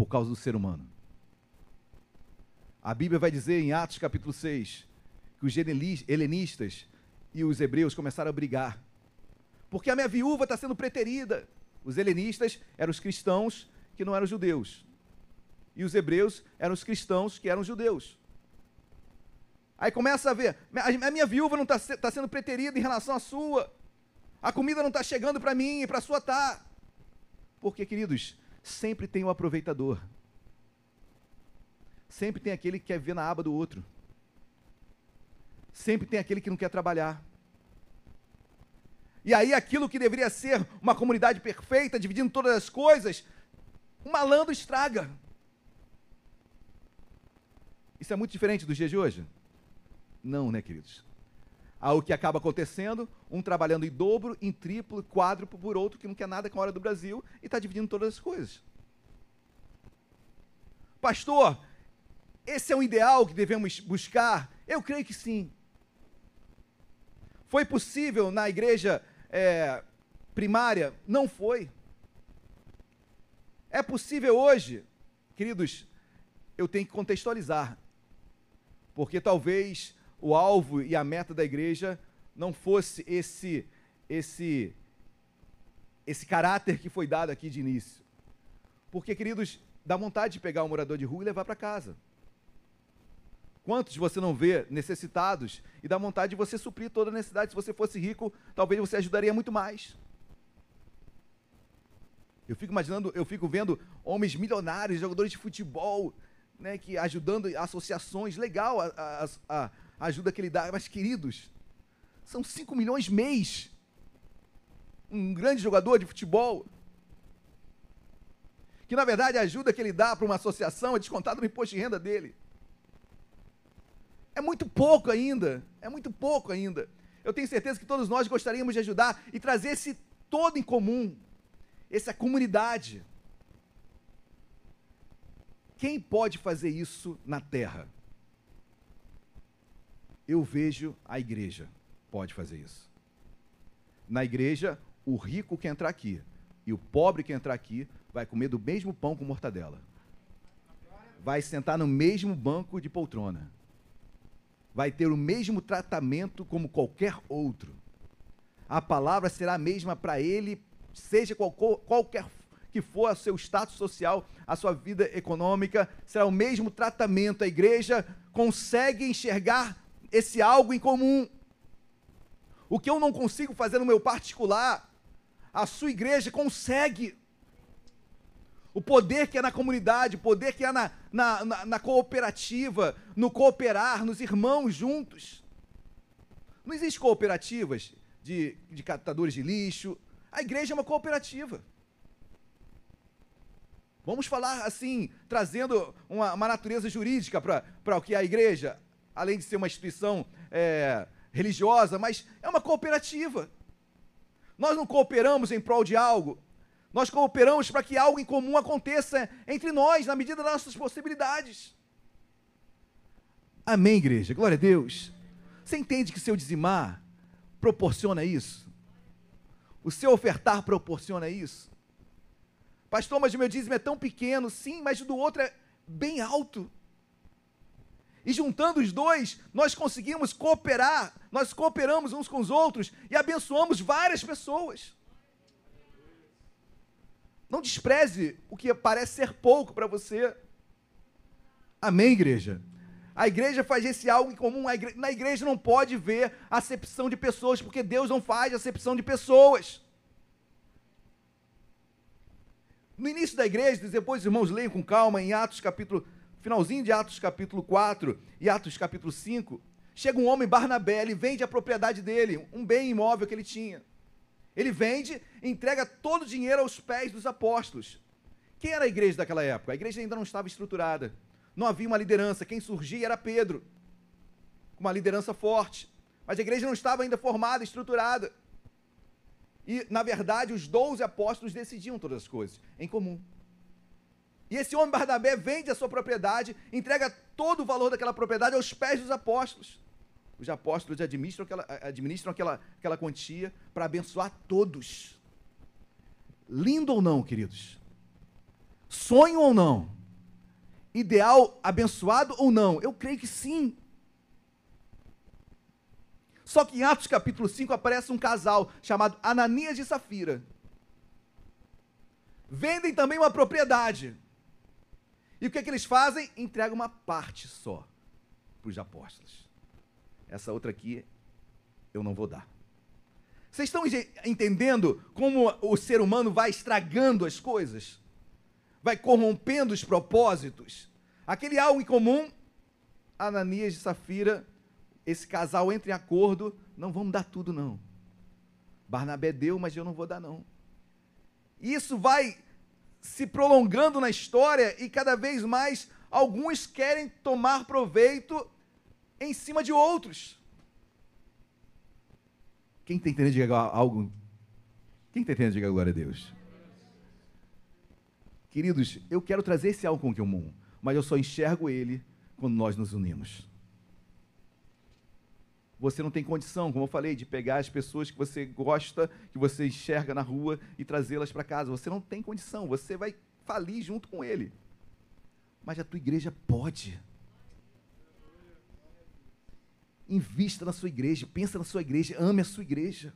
por causa do ser humano. A Bíblia vai dizer em Atos capítulo 6 que os helenistas e os hebreus começaram a brigar. Porque a minha viúva está sendo preterida. Os helenistas eram os cristãos que não eram judeus. E os hebreus eram os cristãos que eram judeus. Aí começa a ver, a minha viúva não está tá sendo preterida em relação à sua. A comida não está chegando para mim e para a sua tá. Porque, queridos, sempre tem o um aproveitador. Sempre tem aquele que quer ver na aba do outro. Sempre tem aquele que não quer trabalhar. E aí, aquilo que deveria ser uma comunidade perfeita, dividindo todas as coisas, um malandro estraga. Isso é muito diferente dos dias de hoje? Não, né, queridos? Ao que acaba acontecendo, um trabalhando em dobro, em triplo, quádruplo por outro que não quer nada com a hora do Brasil e está dividindo todas as coisas. Pastor, esse é um ideal que devemos buscar? Eu creio que sim. Foi possível na igreja é, primária? Não foi. É possível hoje, queridos, eu tenho que contextualizar, porque talvez o alvo e a meta da igreja não fosse esse esse esse caráter que foi dado aqui de início. Porque, queridos, dá vontade de pegar um morador de rua e levar para casa. Quantos você não vê necessitados e dá vontade de você suprir toda a necessidade? Se você fosse rico, talvez você ajudaria muito mais. Eu fico imaginando, eu fico vendo homens milionários, jogadores de futebol, né, que ajudando associações, legal a, a, a, a ajuda que ele dá, mas queridos, são 5 milhões mês. Um grande jogador de futebol, que na verdade a ajuda que ele dá para uma associação é descontada no imposto de renda dele. É muito pouco ainda, é muito pouco ainda. Eu tenho certeza que todos nós gostaríamos de ajudar e trazer esse todo em comum essa comunidade. Quem pode fazer isso na terra? Eu vejo a igreja pode fazer isso. Na igreja, o rico que entrar aqui e o pobre que entrar aqui vai comer do mesmo pão com mortadela. Vai sentar no mesmo banco de poltrona. Vai ter o mesmo tratamento como qualquer outro. A palavra será a mesma para ele seja qual, qualquer que for o seu status social, a sua vida econômica, será o mesmo tratamento. A igreja consegue enxergar esse algo em comum. O que eu não consigo fazer no meu particular, a sua igreja consegue. O poder que é na comunidade, o poder que é na, na, na, na cooperativa, no cooperar, nos irmãos juntos. Não existem cooperativas de, de catadores de lixo, a igreja é uma cooperativa. Vamos falar assim, trazendo uma, uma natureza jurídica para o que é a igreja, além de ser uma instituição é, religiosa, mas é uma cooperativa. Nós não cooperamos em prol de algo, nós cooperamos para que algo em comum aconteça entre nós, na medida das nossas possibilidades. Amém, igreja? Glória a Deus. Você entende que seu dizimar proporciona isso? O seu ofertar proporciona isso? Pastor, mas o meu dízimo é tão pequeno, sim, mas o do outro é bem alto. E juntando os dois, nós conseguimos cooperar, nós cooperamos uns com os outros e abençoamos várias pessoas. Não despreze o que parece ser pouco para você. Amém, igreja? A igreja faz esse algo em comum. Na igreja não pode ver acepção de pessoas, porque Deus não faz acepção de pessoas. No início da igreja, depois os irmãos leiam com calma em Atos capítulo, finalzinho de Atos capítulo 4 e Atos capítulo 5, chega um homem Barnabé, ele vende a propriedade dele, um bem imóvel que ele tinha. Ele vende entrega todo o dinheiro aos pés dos apóstolos. Quem era a igreja daquela época? A igreja ainda não estava estruturada não havia uma liderança. Quem surgia era Pedro, com uma liderança forte. Mas a igreja não estava ainda formada, estruturada. E, na verdade, os doze apóstolos decidiam todas as coisas, em comum. E esse homem Barnabé vende a sua propriedade, entrega todo o valor daquela propriedade aos pés dos apóstolos. Os apóstolos administram aquela, administram aquela, aquela quantia para abençoar todos. Lindo ou não, queridos? Sonho ou não? ideal abençoado ou não? Eu creio que sim. Só que em Atos capítulo 5 aparece um casal chamado Ananias e Safira. Vendem também uma propriedade. E o que, é que eles fazem? Entregam uma parte só para os apóstolos. Essa outra aqui eu não vou dar. Vocês estão entendendo como o ser humano vai estragando as coisas? vai corrompendo os propósitos. Aquele algo em comum, Ananias e Safira, esse casal entra em acordo, não vamos dar tudo não. Barnabé deu, mas eu não vou dar não. Isso vai se prolongando na história e cada vez mais alguns querem tomar proveito em cima de outros. Quem está entendendo, diga algo. Quem está entendendo, diga glória a Deus. Queridos, eu quero trazer esse algo com comum, mas eu só enxergo ele quando nós nos unimos. Você não tem condição, como eu falei, de pegar as pessoas que você gosta, que você enxerga na rua e trazê-las para casa. Você não tem condição, você vai falir junto com ele. Mas a tua igreja pode. Invista na sua igreja, pensa na sua igreja, ame a sua igreja.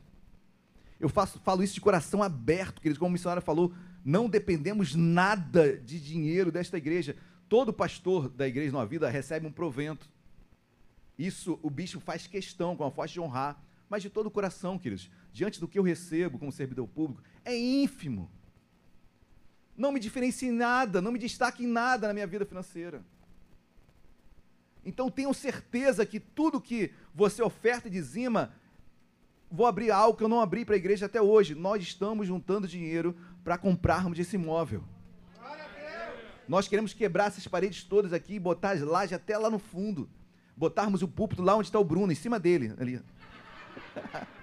Eu faço, falo isso de coração aberto, queridos, como o missionário falou, não dependemos nada de dinheiro desta igreja. Todo pastor da igreja Nova Vida recebe um provento. Isso o bispo faz questão, com a força de honrar, mas de todo o coração, queridos, diante do que eu recebo como servidor público, é ínfimo. Não me diferencia em nada, não me destaque em nada na minha vida financeira. Então tenham certeza que tudo que você oferta e dizima, vou abrir algo que eu não abri para a igreja até hoje. Nós estamos juntando dinheiro para comprarmos esse imóvel. Nós queremos quebrar essas paredes todas aqui e botar as lajes até lá no fundo. Botarmos o púlpito lá onde está o Bruno, em cima dele. Ali. <laughs>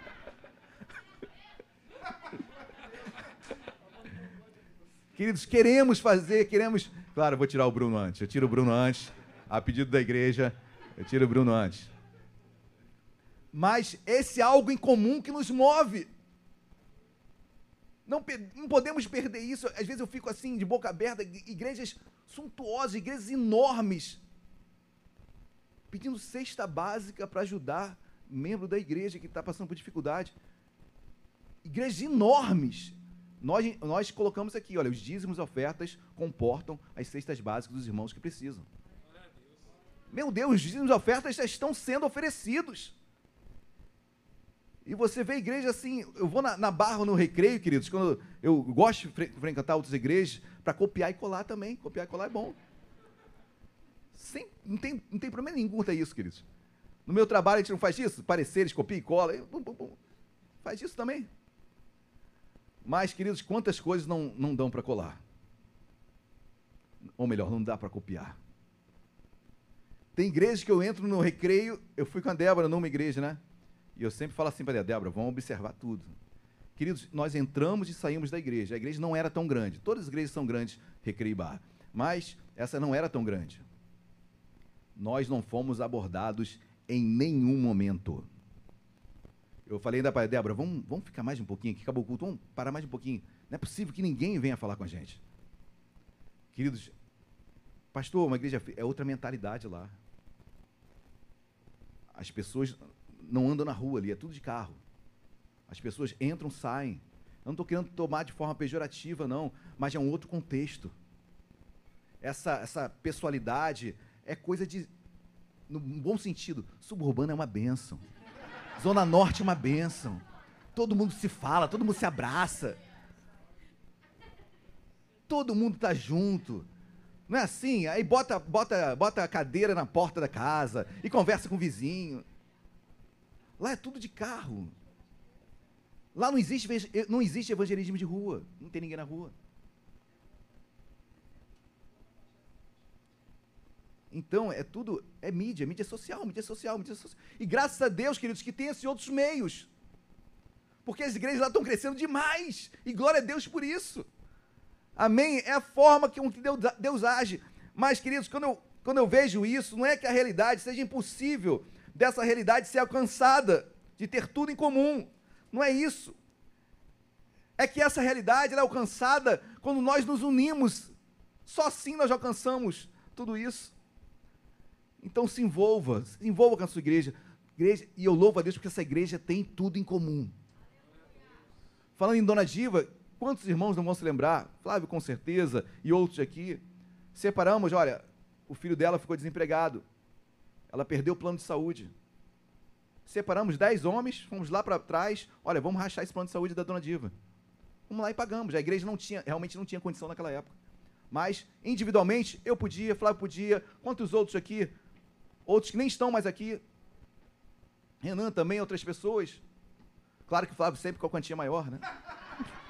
Queridos, queremos fazer, queremos. Claro, vou tirar o Bruno antes. Eu tiro o Bruno antes. A pedido da igreja, eu tiro o Bruno antes. Mas esse é algo em comum que nos move. Não, não, podemos perder isso. Às vezes eu fico assim, de boca aberta, igrejas suntuosas, igrejas enormes, pedindo cesta básica para ajudar membro da igreja que está passando por dificuldade. Igrejas enormes. Nós, nós colocamos aqui, olha, os dízimos ofertas comportam as cestas básicas dos irmãos que precisam. Meu Deus, os dízimos ofertas já estão sendo oferecidos. E você vê a igreja assim, eu vou na, na barra no recreio, queridos, quando eu gosto de frequentar outras igrejas, para copiar e colar também. Copiar e colar é bom. Sem, não, tem, não tem problema nenhum quanto a isso, queridos. No meu trabalho a gente não faz isso? Pareceres, copia e cola. Eu, bum, bum, bum. Faz isso também. Mas, queridos, quantas coisas não, não dão para colar? Ou melhor, não dá para copiar. Tem igrejas que eu entro no recreio, eu fui com a Débora numa igreja, né? E eu sempre falo assim para a Débora, vamos observar tudo. Queridos, nós entramos e saímos da igreja. A igreja não era tão grande. Todas as igrejas são grandes, recreio e bar. Mas essa não era tão grande. Nós não fomos abordados em nenhum momento. Eu falei ainda para a Débora, vamos, vamos ficar mais um pouquinho aqui, acabou o culto, vamos parar mais um pouquinho. Não é possível que ninguém venha falar com a gente. Queridos, pastor, uma igreja é outra mentalidade lá. As pessoas não andam na rua ali, é tudo de carro. As pessoas entram, saem. Eu não estou querendo tomar de forma pejorativa, não, mas é um outro contexto. Essa, essa pessoalidade é coisa de, no bom sentido, suburbana é uma benção. Zona Norte é uma benção. Todo mundo se fala, todo mundo se abraça. Todo mundo está junto. Não é assim? Aí bota, bota, bota a cadeira na porta da casa e conversa com o vizinho. Lá é tudo de carro. Lá não existe, não existe evangelismo de rua. Não tem ninguém na rua. Então, é tudo, é mídia, mídia social, mídia social, mídia social. E graças a Deus, queridos, que tem esses outros meios. Porque as igrejas lá estão crescendo demais. E glória a Deus por isso. Amém? É a forma que Deus, Deus age. Mas, queridos, quando eu, quando eu vejo isso, não é que a realidade seja impossível dessa realidade ser alcançada, de ter tudo em comum. Não é isso. É que essa realidade é alcançada quando nós nos unimos. Só assim nós alcançamos tudo isso. Então se envolva, se envolva com a sua igreja. igreja. E eu louvo a Deus porque essa igreja tem tudo em comum. Falando em Dona Diva, quantos irmãos não vão se lembrar? Flávio, com certeza, e outros aqui. Separamos, olha, o filho dela ficou desempregado. Ela perdeu o plano de saúde. Separamos dez homens, fomos lá para trás. Olha, vamos rachar esse plano de saúde da dona Diva. Vamos lá e pagamos. A igreja não tinha, realmente não tinha condição naquela época. Mas, individualmente, eu podia, Flávio podia. Quantos outros aqui? Outros que nem estão mais aqui. Renan também, outras pessoas. Claro que o Flávio sempre com a quantia maior, né? <laughs>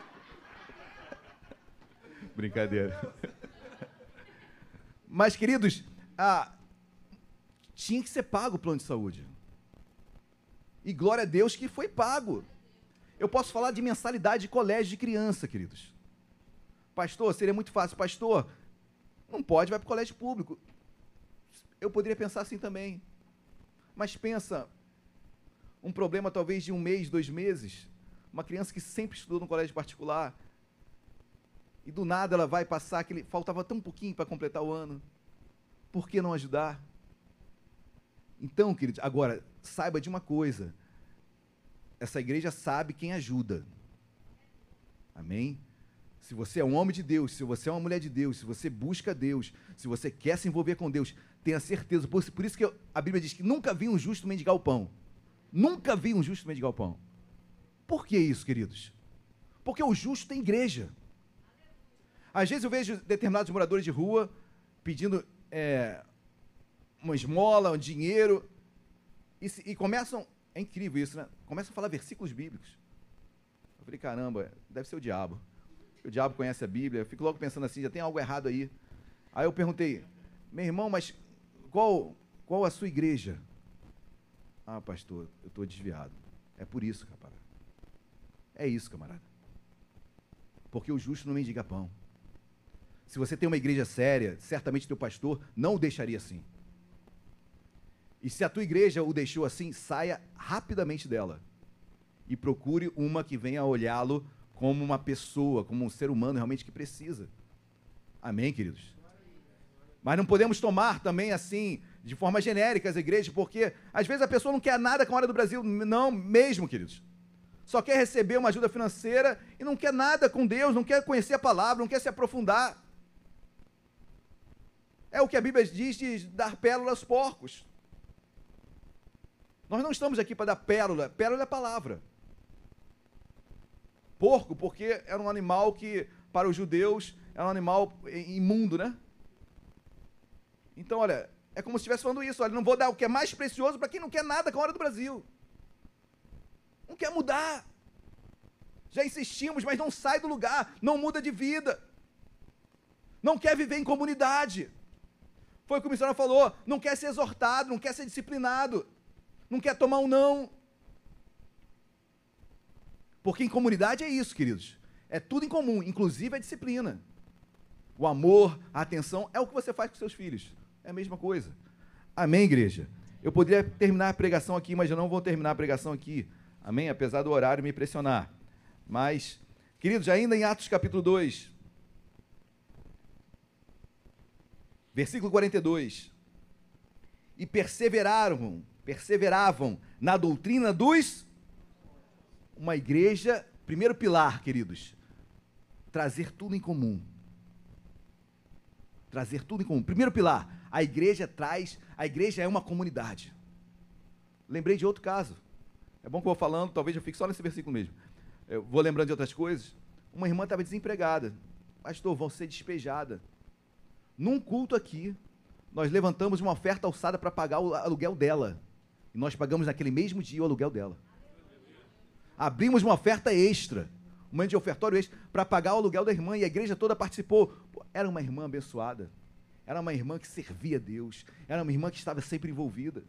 Brincadeira. <laughs> Mas, queridos, ah, tinha que ser pago o plano de saúde. E glória a Deus que foi pago. Eu posso falar de mensalidade de colégio de criança, queridos. Pastor, seria muito fácil. Pastor, não pode, vai para o colégio público. Eu poderia pensar assim também. Mas pensa, um problema talvez de um mês, dois meses. Uma criança que sempre estudou no colégio particular. E do nada ela vai passar aquele. Faltava tão pouquinho para completar o ano. Por que não ajudar? Então, queridos, agora, saiba de uma coisa. Essa igreja sabe quem ajuda. Amém? Se você é um homem de Deus, se você é uma mulher de Deus, se você busca Deus, se você quer se envolver com Deus, tenha certeza. Por, por isso que eu, a Bíblia diz que nunca vi um justo mendigar o pão. Nunca vi um justo mendigar o pão. Por que isso, queridos? Porque o justo tem igreja. Às vezes eu vejo determinados moradores de rua pedindo é, uma esmola, um dinheiro, e, se, e, começam, é incrível isso, né? Começam a falar versículos bíblicos. Eu falei, caramba, deve ser o diabo. O diabo conhece a Bíblia. Eu fico logo pensando assim, já tem algo errado aí. Aí eu perguntei, meu irmão, mas qual, qual a sua igreja? Ah, pastor, eu estou desviado. É por isso, camarada. É isso, camarada. Porque o justo não mendiga pão. Se você tem uma igreja séria, certamente teu pastor não o deixaria assim. E se a tua igreja o deixou assim, saia rapidamente dela. E procure uma que venha olhá-lo como uma pessoa, como um ser humano realmente que precisa. Amém, queridos? Mas não podemos tomar também assim, de forma genérica, as igrejas, porque às vezes a pessoa não quer nada com a hora do Brasil. Não, mesmo, queridos. Só quer receber uma ajuda financeira e não quer nada com Deus, não quer conhecer a palavra, não quer se aprofundar. É o que a Bíblia diz de dar pérola aos porcos. Nós não estamos aqui para dar pérola, pérola é a palavra. Porco, porque era um animal que, para os judeus, era um animal imundo, né? Então, olha, é como se estivesse falando isso. Olha, não vou dar o que é mais precioso para quem não quer nada com a hora do Brasil. Não quer mudar. Já insistimos, mas não sai do lugar, não muda de vida. Não quer viver em comunidade. Foi o que o missionário falou, não quer ser exortado, não quer ser disciplinado, não quer tomar um não. Porque em comunidade é isso, queridos. É tudo em comum, inclusive a disciplina. O amor, a atenção, é o que você faz com seus filhos. É a mesma coisa. Amém, igreja? Eu poderia terminar a pregação aqui, mas eu não vou terminar a pregação aqui. Amém? Apesar do horário me pressionar. Mas, queridos, ainda em Atos capítulo 2, versículo 42. E perseveraram, perseveravam na doutrina dos uma igreja, primeiro pilar, queridos, trazer tudo em comum. Trazer tudo em comum. Primeiro pilar, a igreja traz, a igreja é uma comunidade. Lembrei de outro caso. É bom que eu vou falando, talvez eu fique só nesse versículo mesmo. Eu vou lembrando de outras coisas. Uma irmã estava desempregada. Pastor, vão ser despejada. Num culto aqui, nós levantamos uma oferta alçada para pagar o aluguel dela. E nós pagamos naquele mesmo dia o aluguel dela abrimos uma oferta extra, momento de ofertório extra, para pagar o aluguel da irmã, e a igreja toda participou. Era uma irmã abençoada, era uma irmã que servia a Deus, era uma irmã que estava sempre envolvida.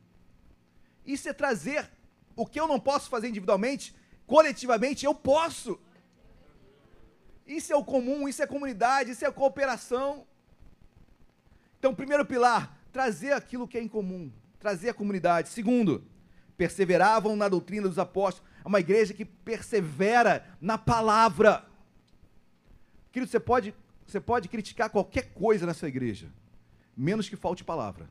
Isso é trazer o que eu não posso fazer individualmente, coletivamente eu posso. Isso é o comum, isso é comunidade, isso é cooperação. Então, primeiro pilar, trazer aquilo que é em comum, trazer a comunidade. Segundo, perseveravam na doutrina dos apóstolos. É uma igreja que persevera na palavra. Querido, você pode, você pode criticar qualquer coisa nessa igreja, menos que falte palavra.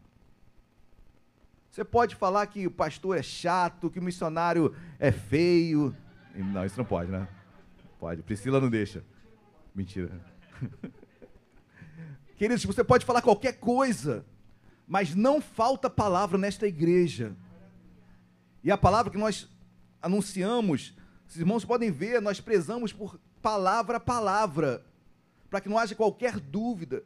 Você pode falar que o pastor é chato, que o missionário é feio. Não, isso não pode, né? Pode. Priscila não deixa. Mentira. <laughs> Queridos, você pode falar qualquer coisa, mas não falta palavra nesta igreja. E a palavra que nós anunciamos, os irmãos podem ver, nós prezamos por palavra a palavra, para que não haja qualquer dúvida.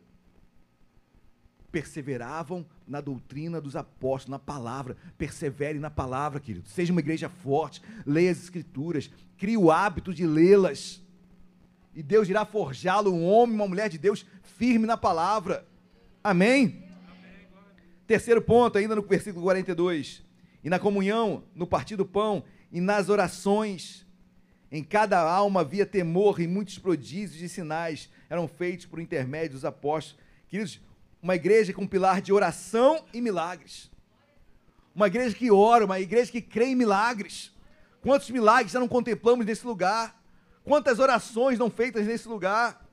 Perseveravam na doutrina dos apóstolos, na palavra. Persevere na palavra, querido. Seja uma igreja forte, leia as escrituras, crie o hábito de lê-las. E Deus irá forjá-lo um homem, uma mulher de Deus firme na palavra. Amém? Amém Terceiro ponto, ainda no versículo 42. E na comunhão, no partir do pão e nas orações. Em cada alma havia temor e muitos prodígios e sinais eram feitos por intermédio dos apóstolos. Queridos, uma igreja com pilar de oração e milagres. Uma igreja que ora, uma igreja que crê em milagres. Quantos milagres já não contemplamos nesse lugar? Quantas orações não feitas nesse lugar?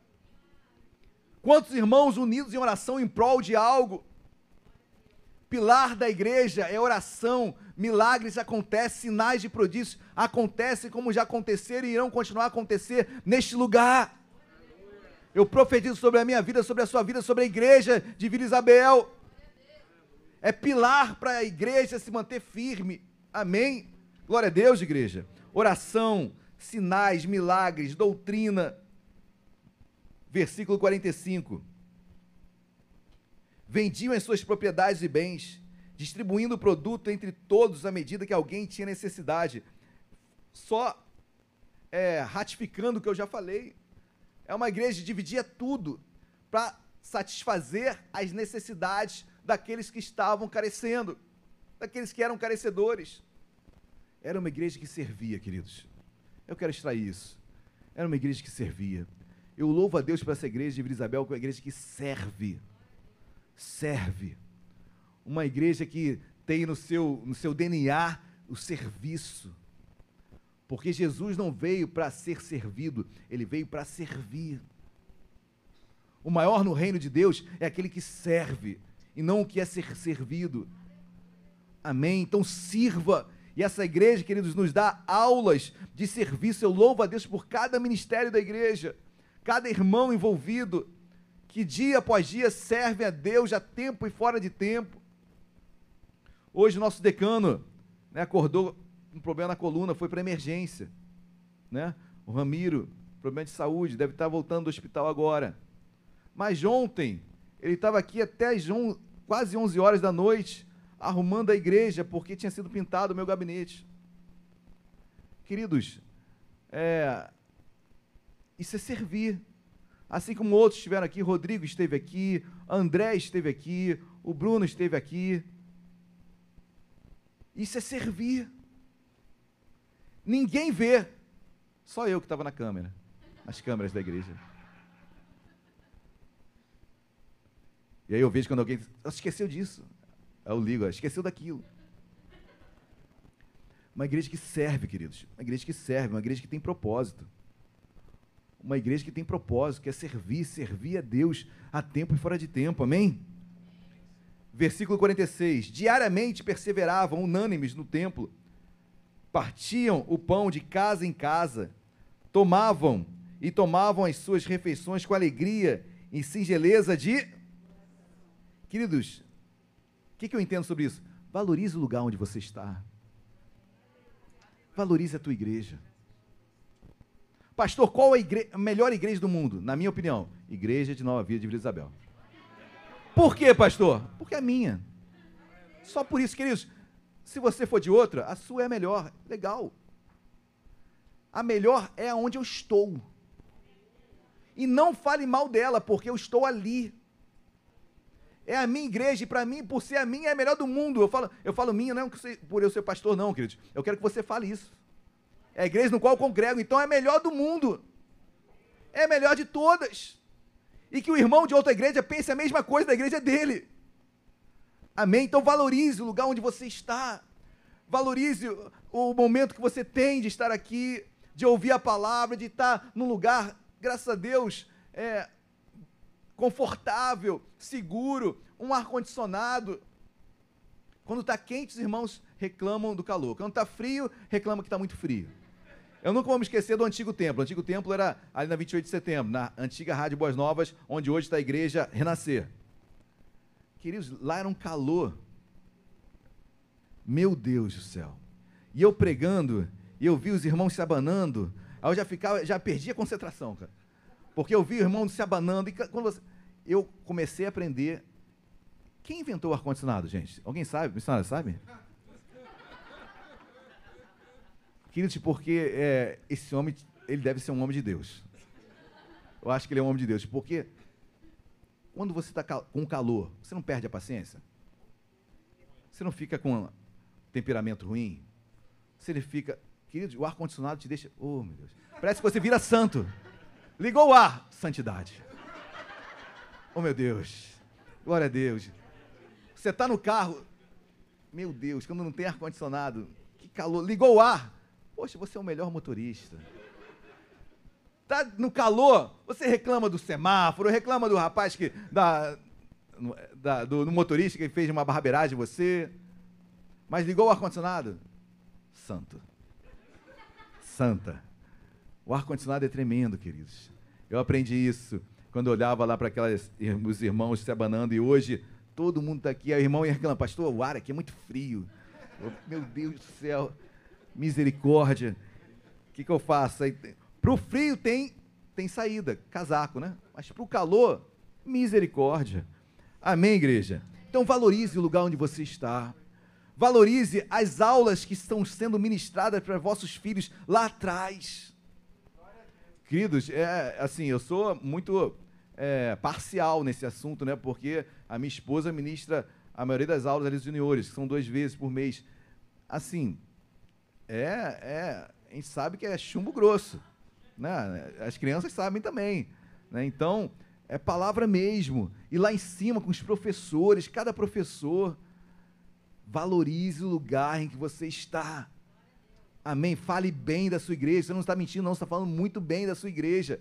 Quantos irmãos unidos em oração em prol de algo? Pilar da igreja é oração, milagres acontecem, sinais de prodígios acontecem como já aconteceram e irão continuar a acontecer neste lugar. Eu profetizo sobre a minha vida, sobre a sua vida, sobre a igreja de Vila Isabel é pilar para a igreja se manter firme. Amém? Glória a Deus, igreja. Oração, sinais, milagres, doutrina. Versículo 45. Vendiam as suas propriedades e bens, distribuindo o produto entre todos à medida que alguém tinha necessidade. Só é, ratificando o que eu já falei. É uma igreja que dividia tudo para satisfazer as necessidades daqueles que estavam carecendo, daqueles que eram carecedores. Era uma igreja que servia, queridos. Eu quero extrair isso. Era uma igreja que servia. Eu louvo a Deus por essa igreja de Vila Isabel, que é uma igreja que serve. Serve. Uma igreja que tem no seu, no seu DNA o serviço. Porque Jesus não veio para ser servido, ele veio para servir. O maior no reino de Deus é aquele que serve, e não o que é ser servido. Amém? Então sirva. E essa igreja, queridos, nos dá aulas de serviço. Eu louvo a Deus por cada ministério da igreja, cada irmão envolvido, que dia após dia serve a Deus, a tempo e fora de tempo. Hoje, nosso decano né, acordou com um problema na coluna, foi para emergência. Né? O Ramiro, problema de saúde, deve estar voltando do hospital agora. Mas ontem, ele estava aqui até on, quase 11 horas da noite, arrumando a igreja, porque tinha sido pintado o meu gabinete. Queridos, é, isso é servir. Assim como outros estiveram aqui, Rodrigo esteve aqui, André esteve aqui, o Bruno esteve aqui. Isso é servir. Ninguém vê, só eu que estava na câmera, nas câmeras da igreja. E aí eu vejo quando alguém esqueceu disso. Eu ligo, esqueceu daquilo. Uma igreja que serve, queridos. Uma igreja que serve, uma igreja que tem propósito. Uma igreja que tem propósito, que é servir, servir a Deus a tempo e fora de tempo. Amém? Versículo 46. Diariamente perseveravam unânimes no templo, partiam o pão de casa em casa, tomavam e tomavam as suas refeições com alegria e singeleza de Queridos, o que, que eu entendo sobre isso? Valorize o lugar onde você está. Valorize a tua igreja. Pastor, qual a, igre a melhor igreja do mundo? Na minha opinião, Igreja de Nova Vida de Vila Isabel. Por quê, pastor? Porque é minha. Só por isso, queridos. Se você for de outra, a sua é a melhor. Legal. A melhor é onde eu estou. E não fale mal dela, porque eu estou ali. É a minha igreja, e para mim, por ser a minha, é a melhor do mundo. Eu falo, eu falo minha, não por eu ser pastor, não, queridos. Eu quero que você fale isso. É a igreja no qual eu congrego, então é a melhor do mundo. É a melhor de todas. E que o irmão de outra igreja pense a mesma coisa da igreja dele. Amém? Então valorize o lugar onde você está. Valorize o momento que você tem de estar aqui, de ouvir a palavra, de estar num lugar, graças a Deus, é, confortável, seguro, um ar-condicionado. Quando está quente, os irmãos reclamam do calor. Quando está frio, reclamam que está muito frio. Eu nunca vou me esquecer do antigo templo. O antigo templo era ali na 28 de setembro, na antiga Rádio Boas Novas, onde hoje está a igreja Renascer. Queridos, lá era um calor. Meu Deus do céu. E eu pregando, e eu vi os irmãos se abanando, aí eu já ficava, já perdi a concentração, cara. Porque eu vi o irmão se abanando, e quando você, eu comecei a aprender. Quem inventou o ar-condicionado, gente? Alguém sabe? Missionário, sabe? Queridos, porque é, esse homem, ele deve ser um homem de Deus. Eu acho que ele é um homem de Deus. Porque quando você está com calor, você não perde a paciência? Você não fica com temperamento ruim? Você fica. Querido, o ar-condicionado te deixa. Oh, meu Deus. Parece que você vira santo. Ligou o ar, santidade. Oh, meu Deus. Glória a Deus. Você está no carro, Meu Deus, quando não tem ar-condicionado, que calor. Ligou o ar. Poxa, você é o melhor motorista. Tá no calor, você reclama do semáforo, reclama do rapaz que. Da, da, do, do motorista que fez uma barbeiragem em você. Mas ligou o ar-condicionado? Santo. Santa. O ar-condicionado é tremendo, queridos. Eu aprendi isso quando eu olhava lá para aqueles os irmãos se abanando e hoje todo mundo está aqui. Aí o irmão ia reclamar, pastor, o ar aqui é muito frio. Eu, meu Deus do céu, misericórdia. O que, que eu faço? Para o frio tem, tem saída, casaco, né? Mas para o calor, misericórdia. Amém, igreja? Então valorize o lugar onde você está. Valorize as aulas que estão sendo ministradas para vossos filhos lá atrás. Queridos, é assim, eu sou muito é, parcial nesse assunto, né? Porque a minha esposa ministra a maioria das aulas ali juniores, que são duas vezes por mês. Assim, é, é, a gente sabe que é chumbo grosso, né? As crianças sabem também, né? Então, é palavra mesmo. E lá em cima com os professores, cada professor valorize o lugar em que você está. Amém. Fale bem da sua igreja. Você não está mentindo, não. Você está falando muito bem da sua igreja.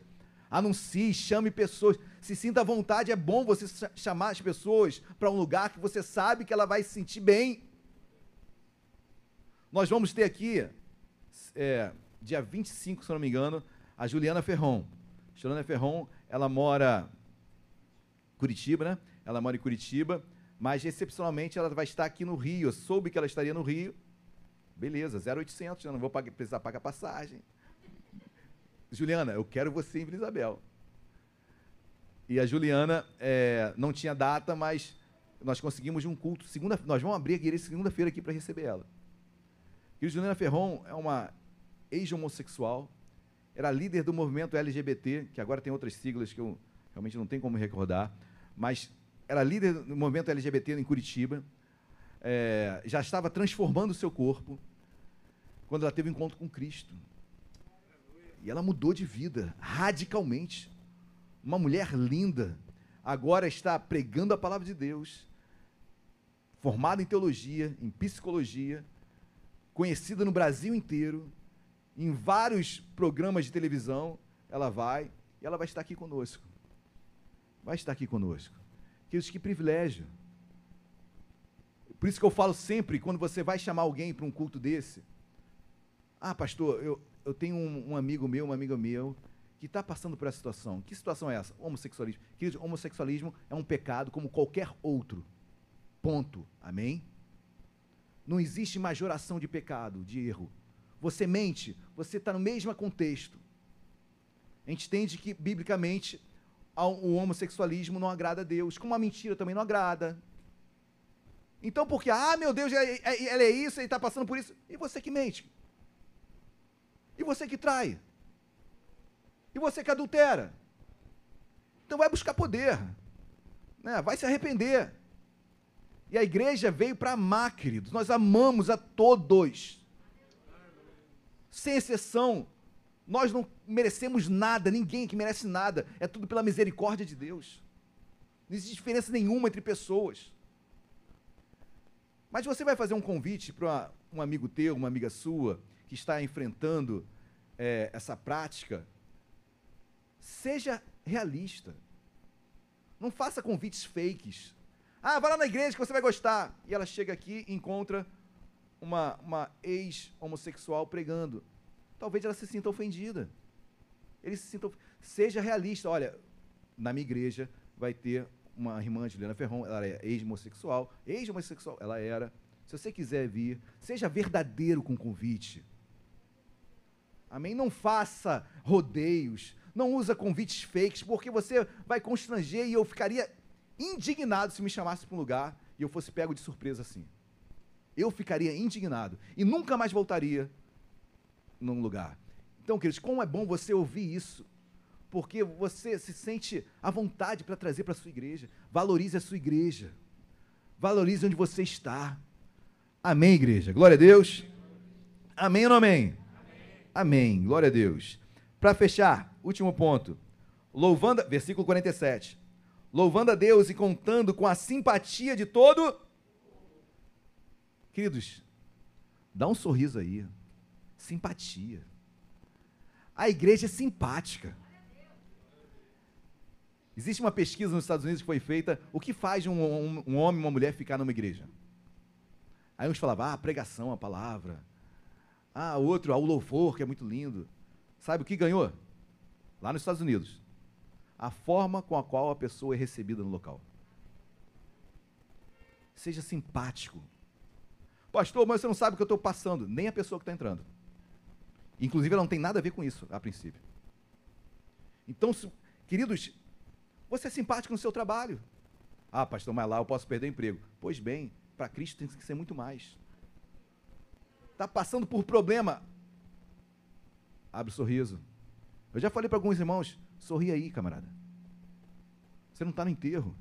Anuncie, chame pessoas. Se sinta à vontade. É bom você chamar as pessoas para um lugar que você sabe que ela vai se sentir bem. Nós vamos ter aqui, é, dia 25, se não me engano, a Juliana Ferron. Juliana Ferron, ela mora em Curitiba, né? Ela mora em Curitiba, mas excepcionalmente ela vai estar aqui no Rio. Eu soube que ela estaria no Rio. Beleza, 0,800, eu não vou precisar pagar passagem. Juliana, eu quero você em Vila Isabel. E a Juliana é, não tinha data, mas nós conseguimos um culto. Segunda, nós vamos abrir a igreja segunda-feira aqui para receber ela. E Juliana Ferron é uma ex-homossexual, era líder do movimento LGBT, que agora tem outras siglas que eu realmente não tenho como recordar, mas era líder do movimento LGBT em Curitiba, é, já estava transformando o seu corpo quando ela teve um encontro com Cristo. E ela mudou de vida radicalmente. Uma mulher linda, agora está pregando a palavra de Deus, formada em teologia, em psicologia, conhecida no Brasil inteiro, em vários programas de televisão, ela vai e ela vai estar aqui conosco. Vai estar aqui conosco. Queridos, que privilégio. Por isso que eu falo sempre, quando você vai chamar alguém para um culto desse, ah, pastor, eu, eu tenho um, um amigo meu, uma amiga meu, que está passando por essa situação. Que situação é essa? Homossexualismo. Queridos, homossexualismo é um pecado como qualquer outro. Ponto. Amém? Não existe majoração de pecado, de erro. Você mente, você está no mesmo contexto. A gente entende que, biblicamente, o homossexualismo não agrada a Deus, como a mentira também não agrada. Então, porque, ah, meu Deus, ela é isso, ele está passando por isso. E você que mente? E você que trai? E você que adultera? Então vai buscar poder. Né? Vai se arrepender. E a igreja veio para amar, queridos. Nós amamos a todos. Sem exceção. Nós não merecemos nada, ninguém que merece nada. É tudo pela misericórdia de Deus. Não existe diferença nenhuma entre pessoas. Mas você vai fazer um convite para um amigo teu, uma amiga sua, que está enfrentando é, essa prática, seja realista. Não faça convites fakes. Ah, vai lá na igreja que você vai gostar. E ela chega aqui e encontra uma, uma ex-homossexual pregando. Talvez ela se sinta ofendida. Ele se sinta. Seja realista. Olha, na minha igreja vai ter uma irmã de Helena Ferron, ela é ex-homossexual. Ex-homossexual, ela era. Se você quiser vir, seja verdadeiro com o convite. Amém? Não faça rodeios. Não usa convites fakes, porque você vai constranger e eu ficaria indignado se me chamasse para um lugar e eu fosse pego de surpresa assim. Eu ficaria indignado e nunca mais voltaria num lugar. Então, queridos, como é bom você ouvir isso, porque você se sente à vontade para trazer para a sua igreja. Valorize a sua igreja. Valorize onde você está. Amém, igreja. Glória a Deus. Amém ou não amém? Amém. amém. Glória a Deus. Para fechar, último ponto. Louvando, versículo 47 louvando a Deus e contando com a simpatia de todo. Queridos, dá um sorriso aí. Simpatia. A igreja é simpática. Existe uma pesquisa nos Estados Unidos que foi feita: o que faz um, um, um homem e uma mulher ficar numa igreja? Aí uns falavam, ah, a pregação, a palavra. Ah, outro, ah, o louvor, que é muito lindo. Sabe o que ganhou? Lá nos Estados Unidos. A forma com a qual a pessoa é recebida no local. Seja simpático. Pastor, mas você não sabe o que eu estou passando. Nem a pessoa que está entrando. Inclusive, ela não tem nada a ver com isso, a princípio. Então, queridos, você é simpático no seu trabalho. Ah, pastor, mas lá eu posso perder o emprego. Pois bem, para Cristo tem que ser muito mais. Está passando por problema. Abre o sorriso. Eu já falei para alguns irmãos, sorri aí, camarada. Você não está no enterro.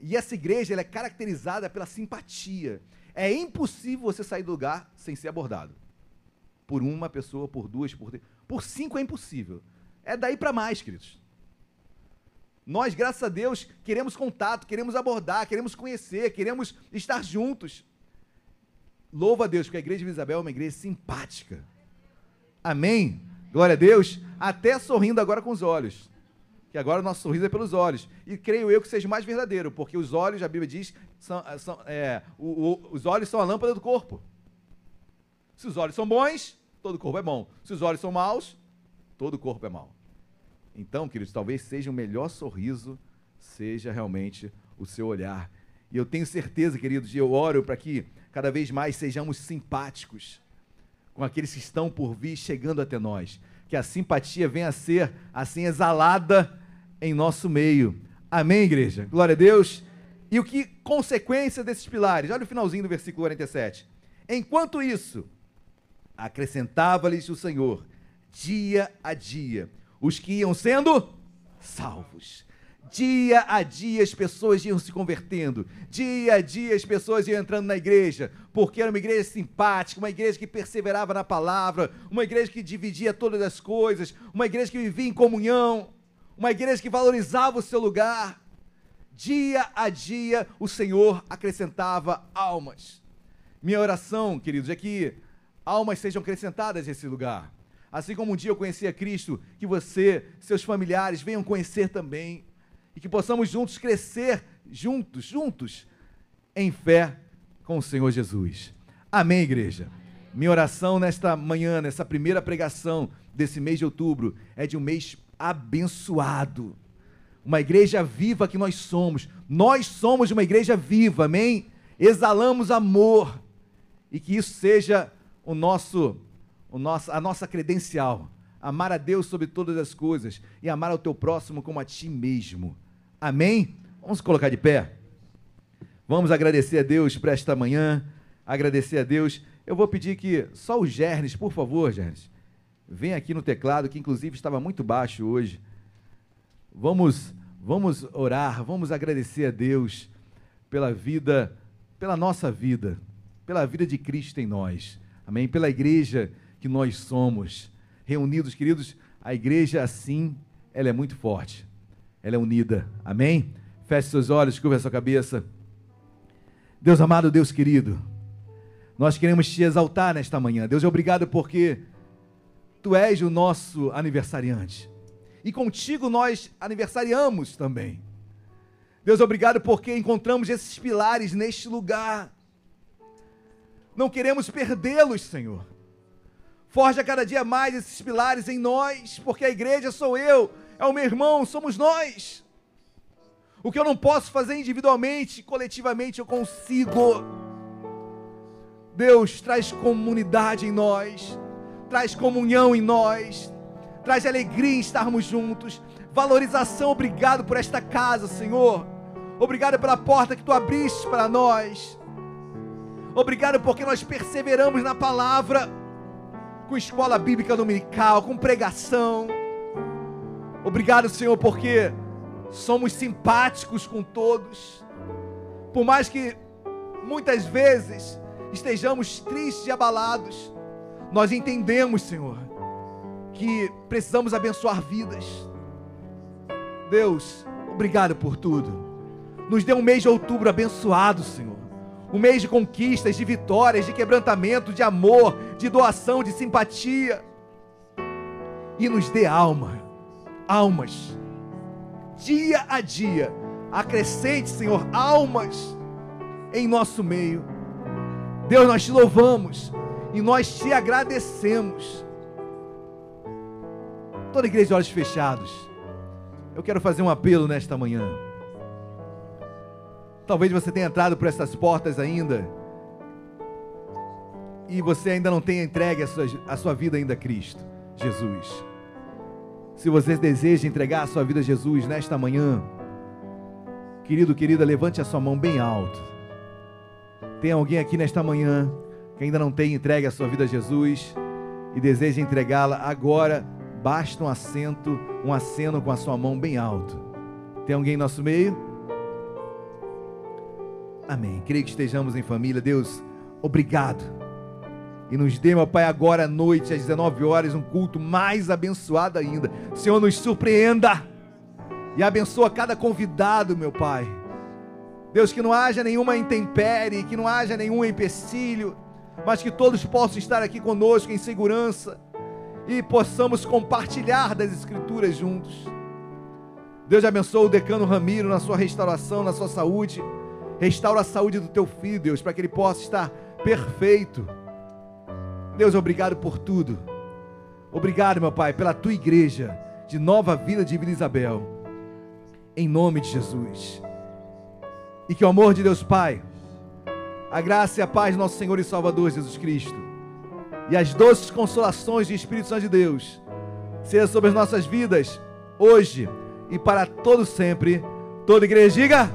E essa igreja é caracterizada pela simpatia. É impossível você sair do lugar sem ser abordado. Por uma pessoa, por duas, por três. Por cinco é impossível. É daí para mais, queridos. Nós, graças a Deus, queremos contato, queremos abordar, queremos conhecer, queremos estar juntos. Louva a Deus, porque a igreja de Isabel é uma igreja simpática. Amém? Glória a Deus. Até sorrindo agora com os olhos. Que agora o nosso sorriso é pelos olhos. E creio eu que seja mais verdadeiro, porque os olhos, a Bíblia diz, são, são é, o, o, os olhos são a lâmpada do corpo. Se os olhos são bons, todo o corpo é bom. Se os olhos são maus, todo o corpo é mau. Então, queridos, talvez seja o melhor sorriso, seja realmente o seu olhar. E eu tenho certeza, queridos, e eu oro para que cada vez mais sejamos simpáticos com aqueles que estão por vir chegando até nós. Que a simpatia venha a ser assim exalada em nosso meio. Amém, igreja? Glória a Deus. E o que consequência desses pilares? Olha o finalzinho do versículo 47. Enquanto isso, acrescentava-lhes o Senhor, dia a dia, os que iam sendo salvos. Dia a dia as pessoas iam se convertendo, dia a dia as pessoas iam entrando na igreja, porque era uma igreja simpática, uma igreja que perseverava na palavra, uma igreja que dividia todas as coisas, uma igreja que vivia em comunhão, uma igreja que valorizava o seu lugar. Dia a dia o Senhor acrescentava almas. Minha oração, queridos, é que almas sejam acrescentadas nesse lugar. Assim como um dia eu conheci a Cristo, que você, seus familiares venham conhecer também. E que possamos juntos crescer, juntos, juntos, em fé com o Senhor Jesus. Amém, igreja? Minha oração nesta manhã, nessa primeira pregação desse mês de outubro, é de um mês abençoado. Uma igreja viva que nós somos. Nós somos uma igreja viva, amém? Exalamos amor. E que isso seja o nosso o nosso, a nossa credencial. Amar a Deus sobre todas as coisas e amar ao teu próximo como a ti mesmo. Amém? Vamos colocar de pé. Vamos agradecer a Deus por esta manhã. Agradecer a Deus. Eu vou pedir que só o Gernes, por favor, Gernes, venha aqui no teclado, que inclusive estava muito baixo hoje. Vamos, vamos orar, vamos agradecer a Deus pela vida, pela nossa vida, pela vida de Cristo em nós. Amém? Pela igreja que nós somos. Reunidos, queridos, a igreja assim, ela é muito forte. Ela é unida. Amém? Feche seus olhos, curva sua cabeça. Deus amado, Deus querido, nós queremos te exaltar nesta manhã. Deus, obrigado porque tu és o nosso aniversariante. E contigo nós aniversariamos também. Deus, obrigado porque encontramos esses pilares neste lugar. Não queremos perdê-los, Senhor. Forja cada dia mais esses pilares em nós, porque a igreja sou eu, é o meu irmão, somos nós. O que eu não posso fazer individualmente, coletivamente eu consigo. Deus traz comunidade em nós, traz comunhão em nós, traz alegria em estarmos juntos, valorização. Obrigado por esta casa, Senhor. Obrigado pela porta que tu abriste para nós. Obrigado porque nós perseveramos na palavra com escola bíblica dominical, com pregação. Obrigado, Senhor, porque somos simpáticos com todos. Por mais que muitas vezes estejamos tristes e abalados, nós entendemos, Senhor, que precisamos abençoar vidas. Deus, obrigado por tudo. Nos dê um mês de outubro abençoado, Senhor. um mês de conquistas, de vitórias, de quebrantamento, de amor, de doação, de simpatia. E nos dê alma, almas, dia a dia. Acrescente, Senhor, almas em nosso meio. Deus, nós te louvamos e nós te agradecemos. Toda igreja de olhos fechados. Eu quero fazer um apelo nesta manhã. Talvez você tenha entrado por essas portas ainda e você ainda não tenha entregue a sua, a sua vida ainda a Cristo, Jesus. Se você deseja entregar a sua vida a Jesus nesta manhã, querido, querida, levante a sua mão bem alto. Tem alguém aqui nesta manhã que ainda não tem entregue a sua vida a Jesus e deseja entregá-la agora, basta um assento, um aceno com a sua mão bem alto. Tem alguém em nosso meio? Amém. Creio que estejamos em família. Deus, obrigado. E nos dê, meu Pai, agora à noite, às 19 horas, um culto mais abençoado ainda. Senhor, nos surpreenda e abençoa cada convidado, meu Pai. Deus, que não haja nenhuma intempérie, que não haja nenhum empecilho, mas que todos possam estar aqui conosco em segurança e possamos compartilhar das Escrituras juntos. Deus abençoe o decano Ramiro na sua restauração, na sua saúde. Restaura a saúde do teu filho, Deus, para que ele possa estar perfeito. Deus, obrigado por tudo. Obrigado, meu Pai, pela tua igreja de Nova Vida de Vila Isabel. Em nome de Jesus. E que o amor de Deus Pai, a graça e a paz do nosso Senhor e Salvador Jesus Cristo, e as doces consolações do Espírito Santo de Deus, seja sobre as nossas vidas, hoje e para todo sempre. Toda igreja diga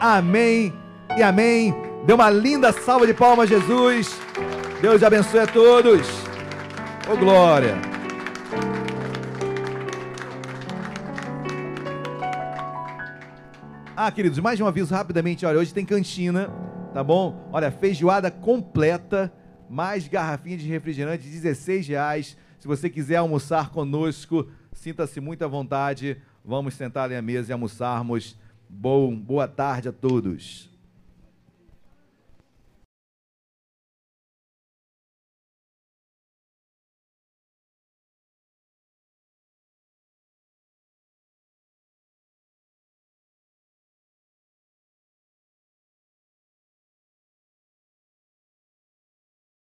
amém e amém. Dê uma linda salva de palmas, Jesus. Deus abençoe a todos. Ô oh, glória. Ah, queridos, mais um aviso rapidamente. Olha, hoje tem cantina, tá bom? Olha, feijoada completa, mais garrafinha de refrigerante, 16 reais. Se você quiser almoçar conosco, sinta-se muito à vontade. Vamos sentar ali à mesa e almoçarmos. Bom, boa tarde a todos.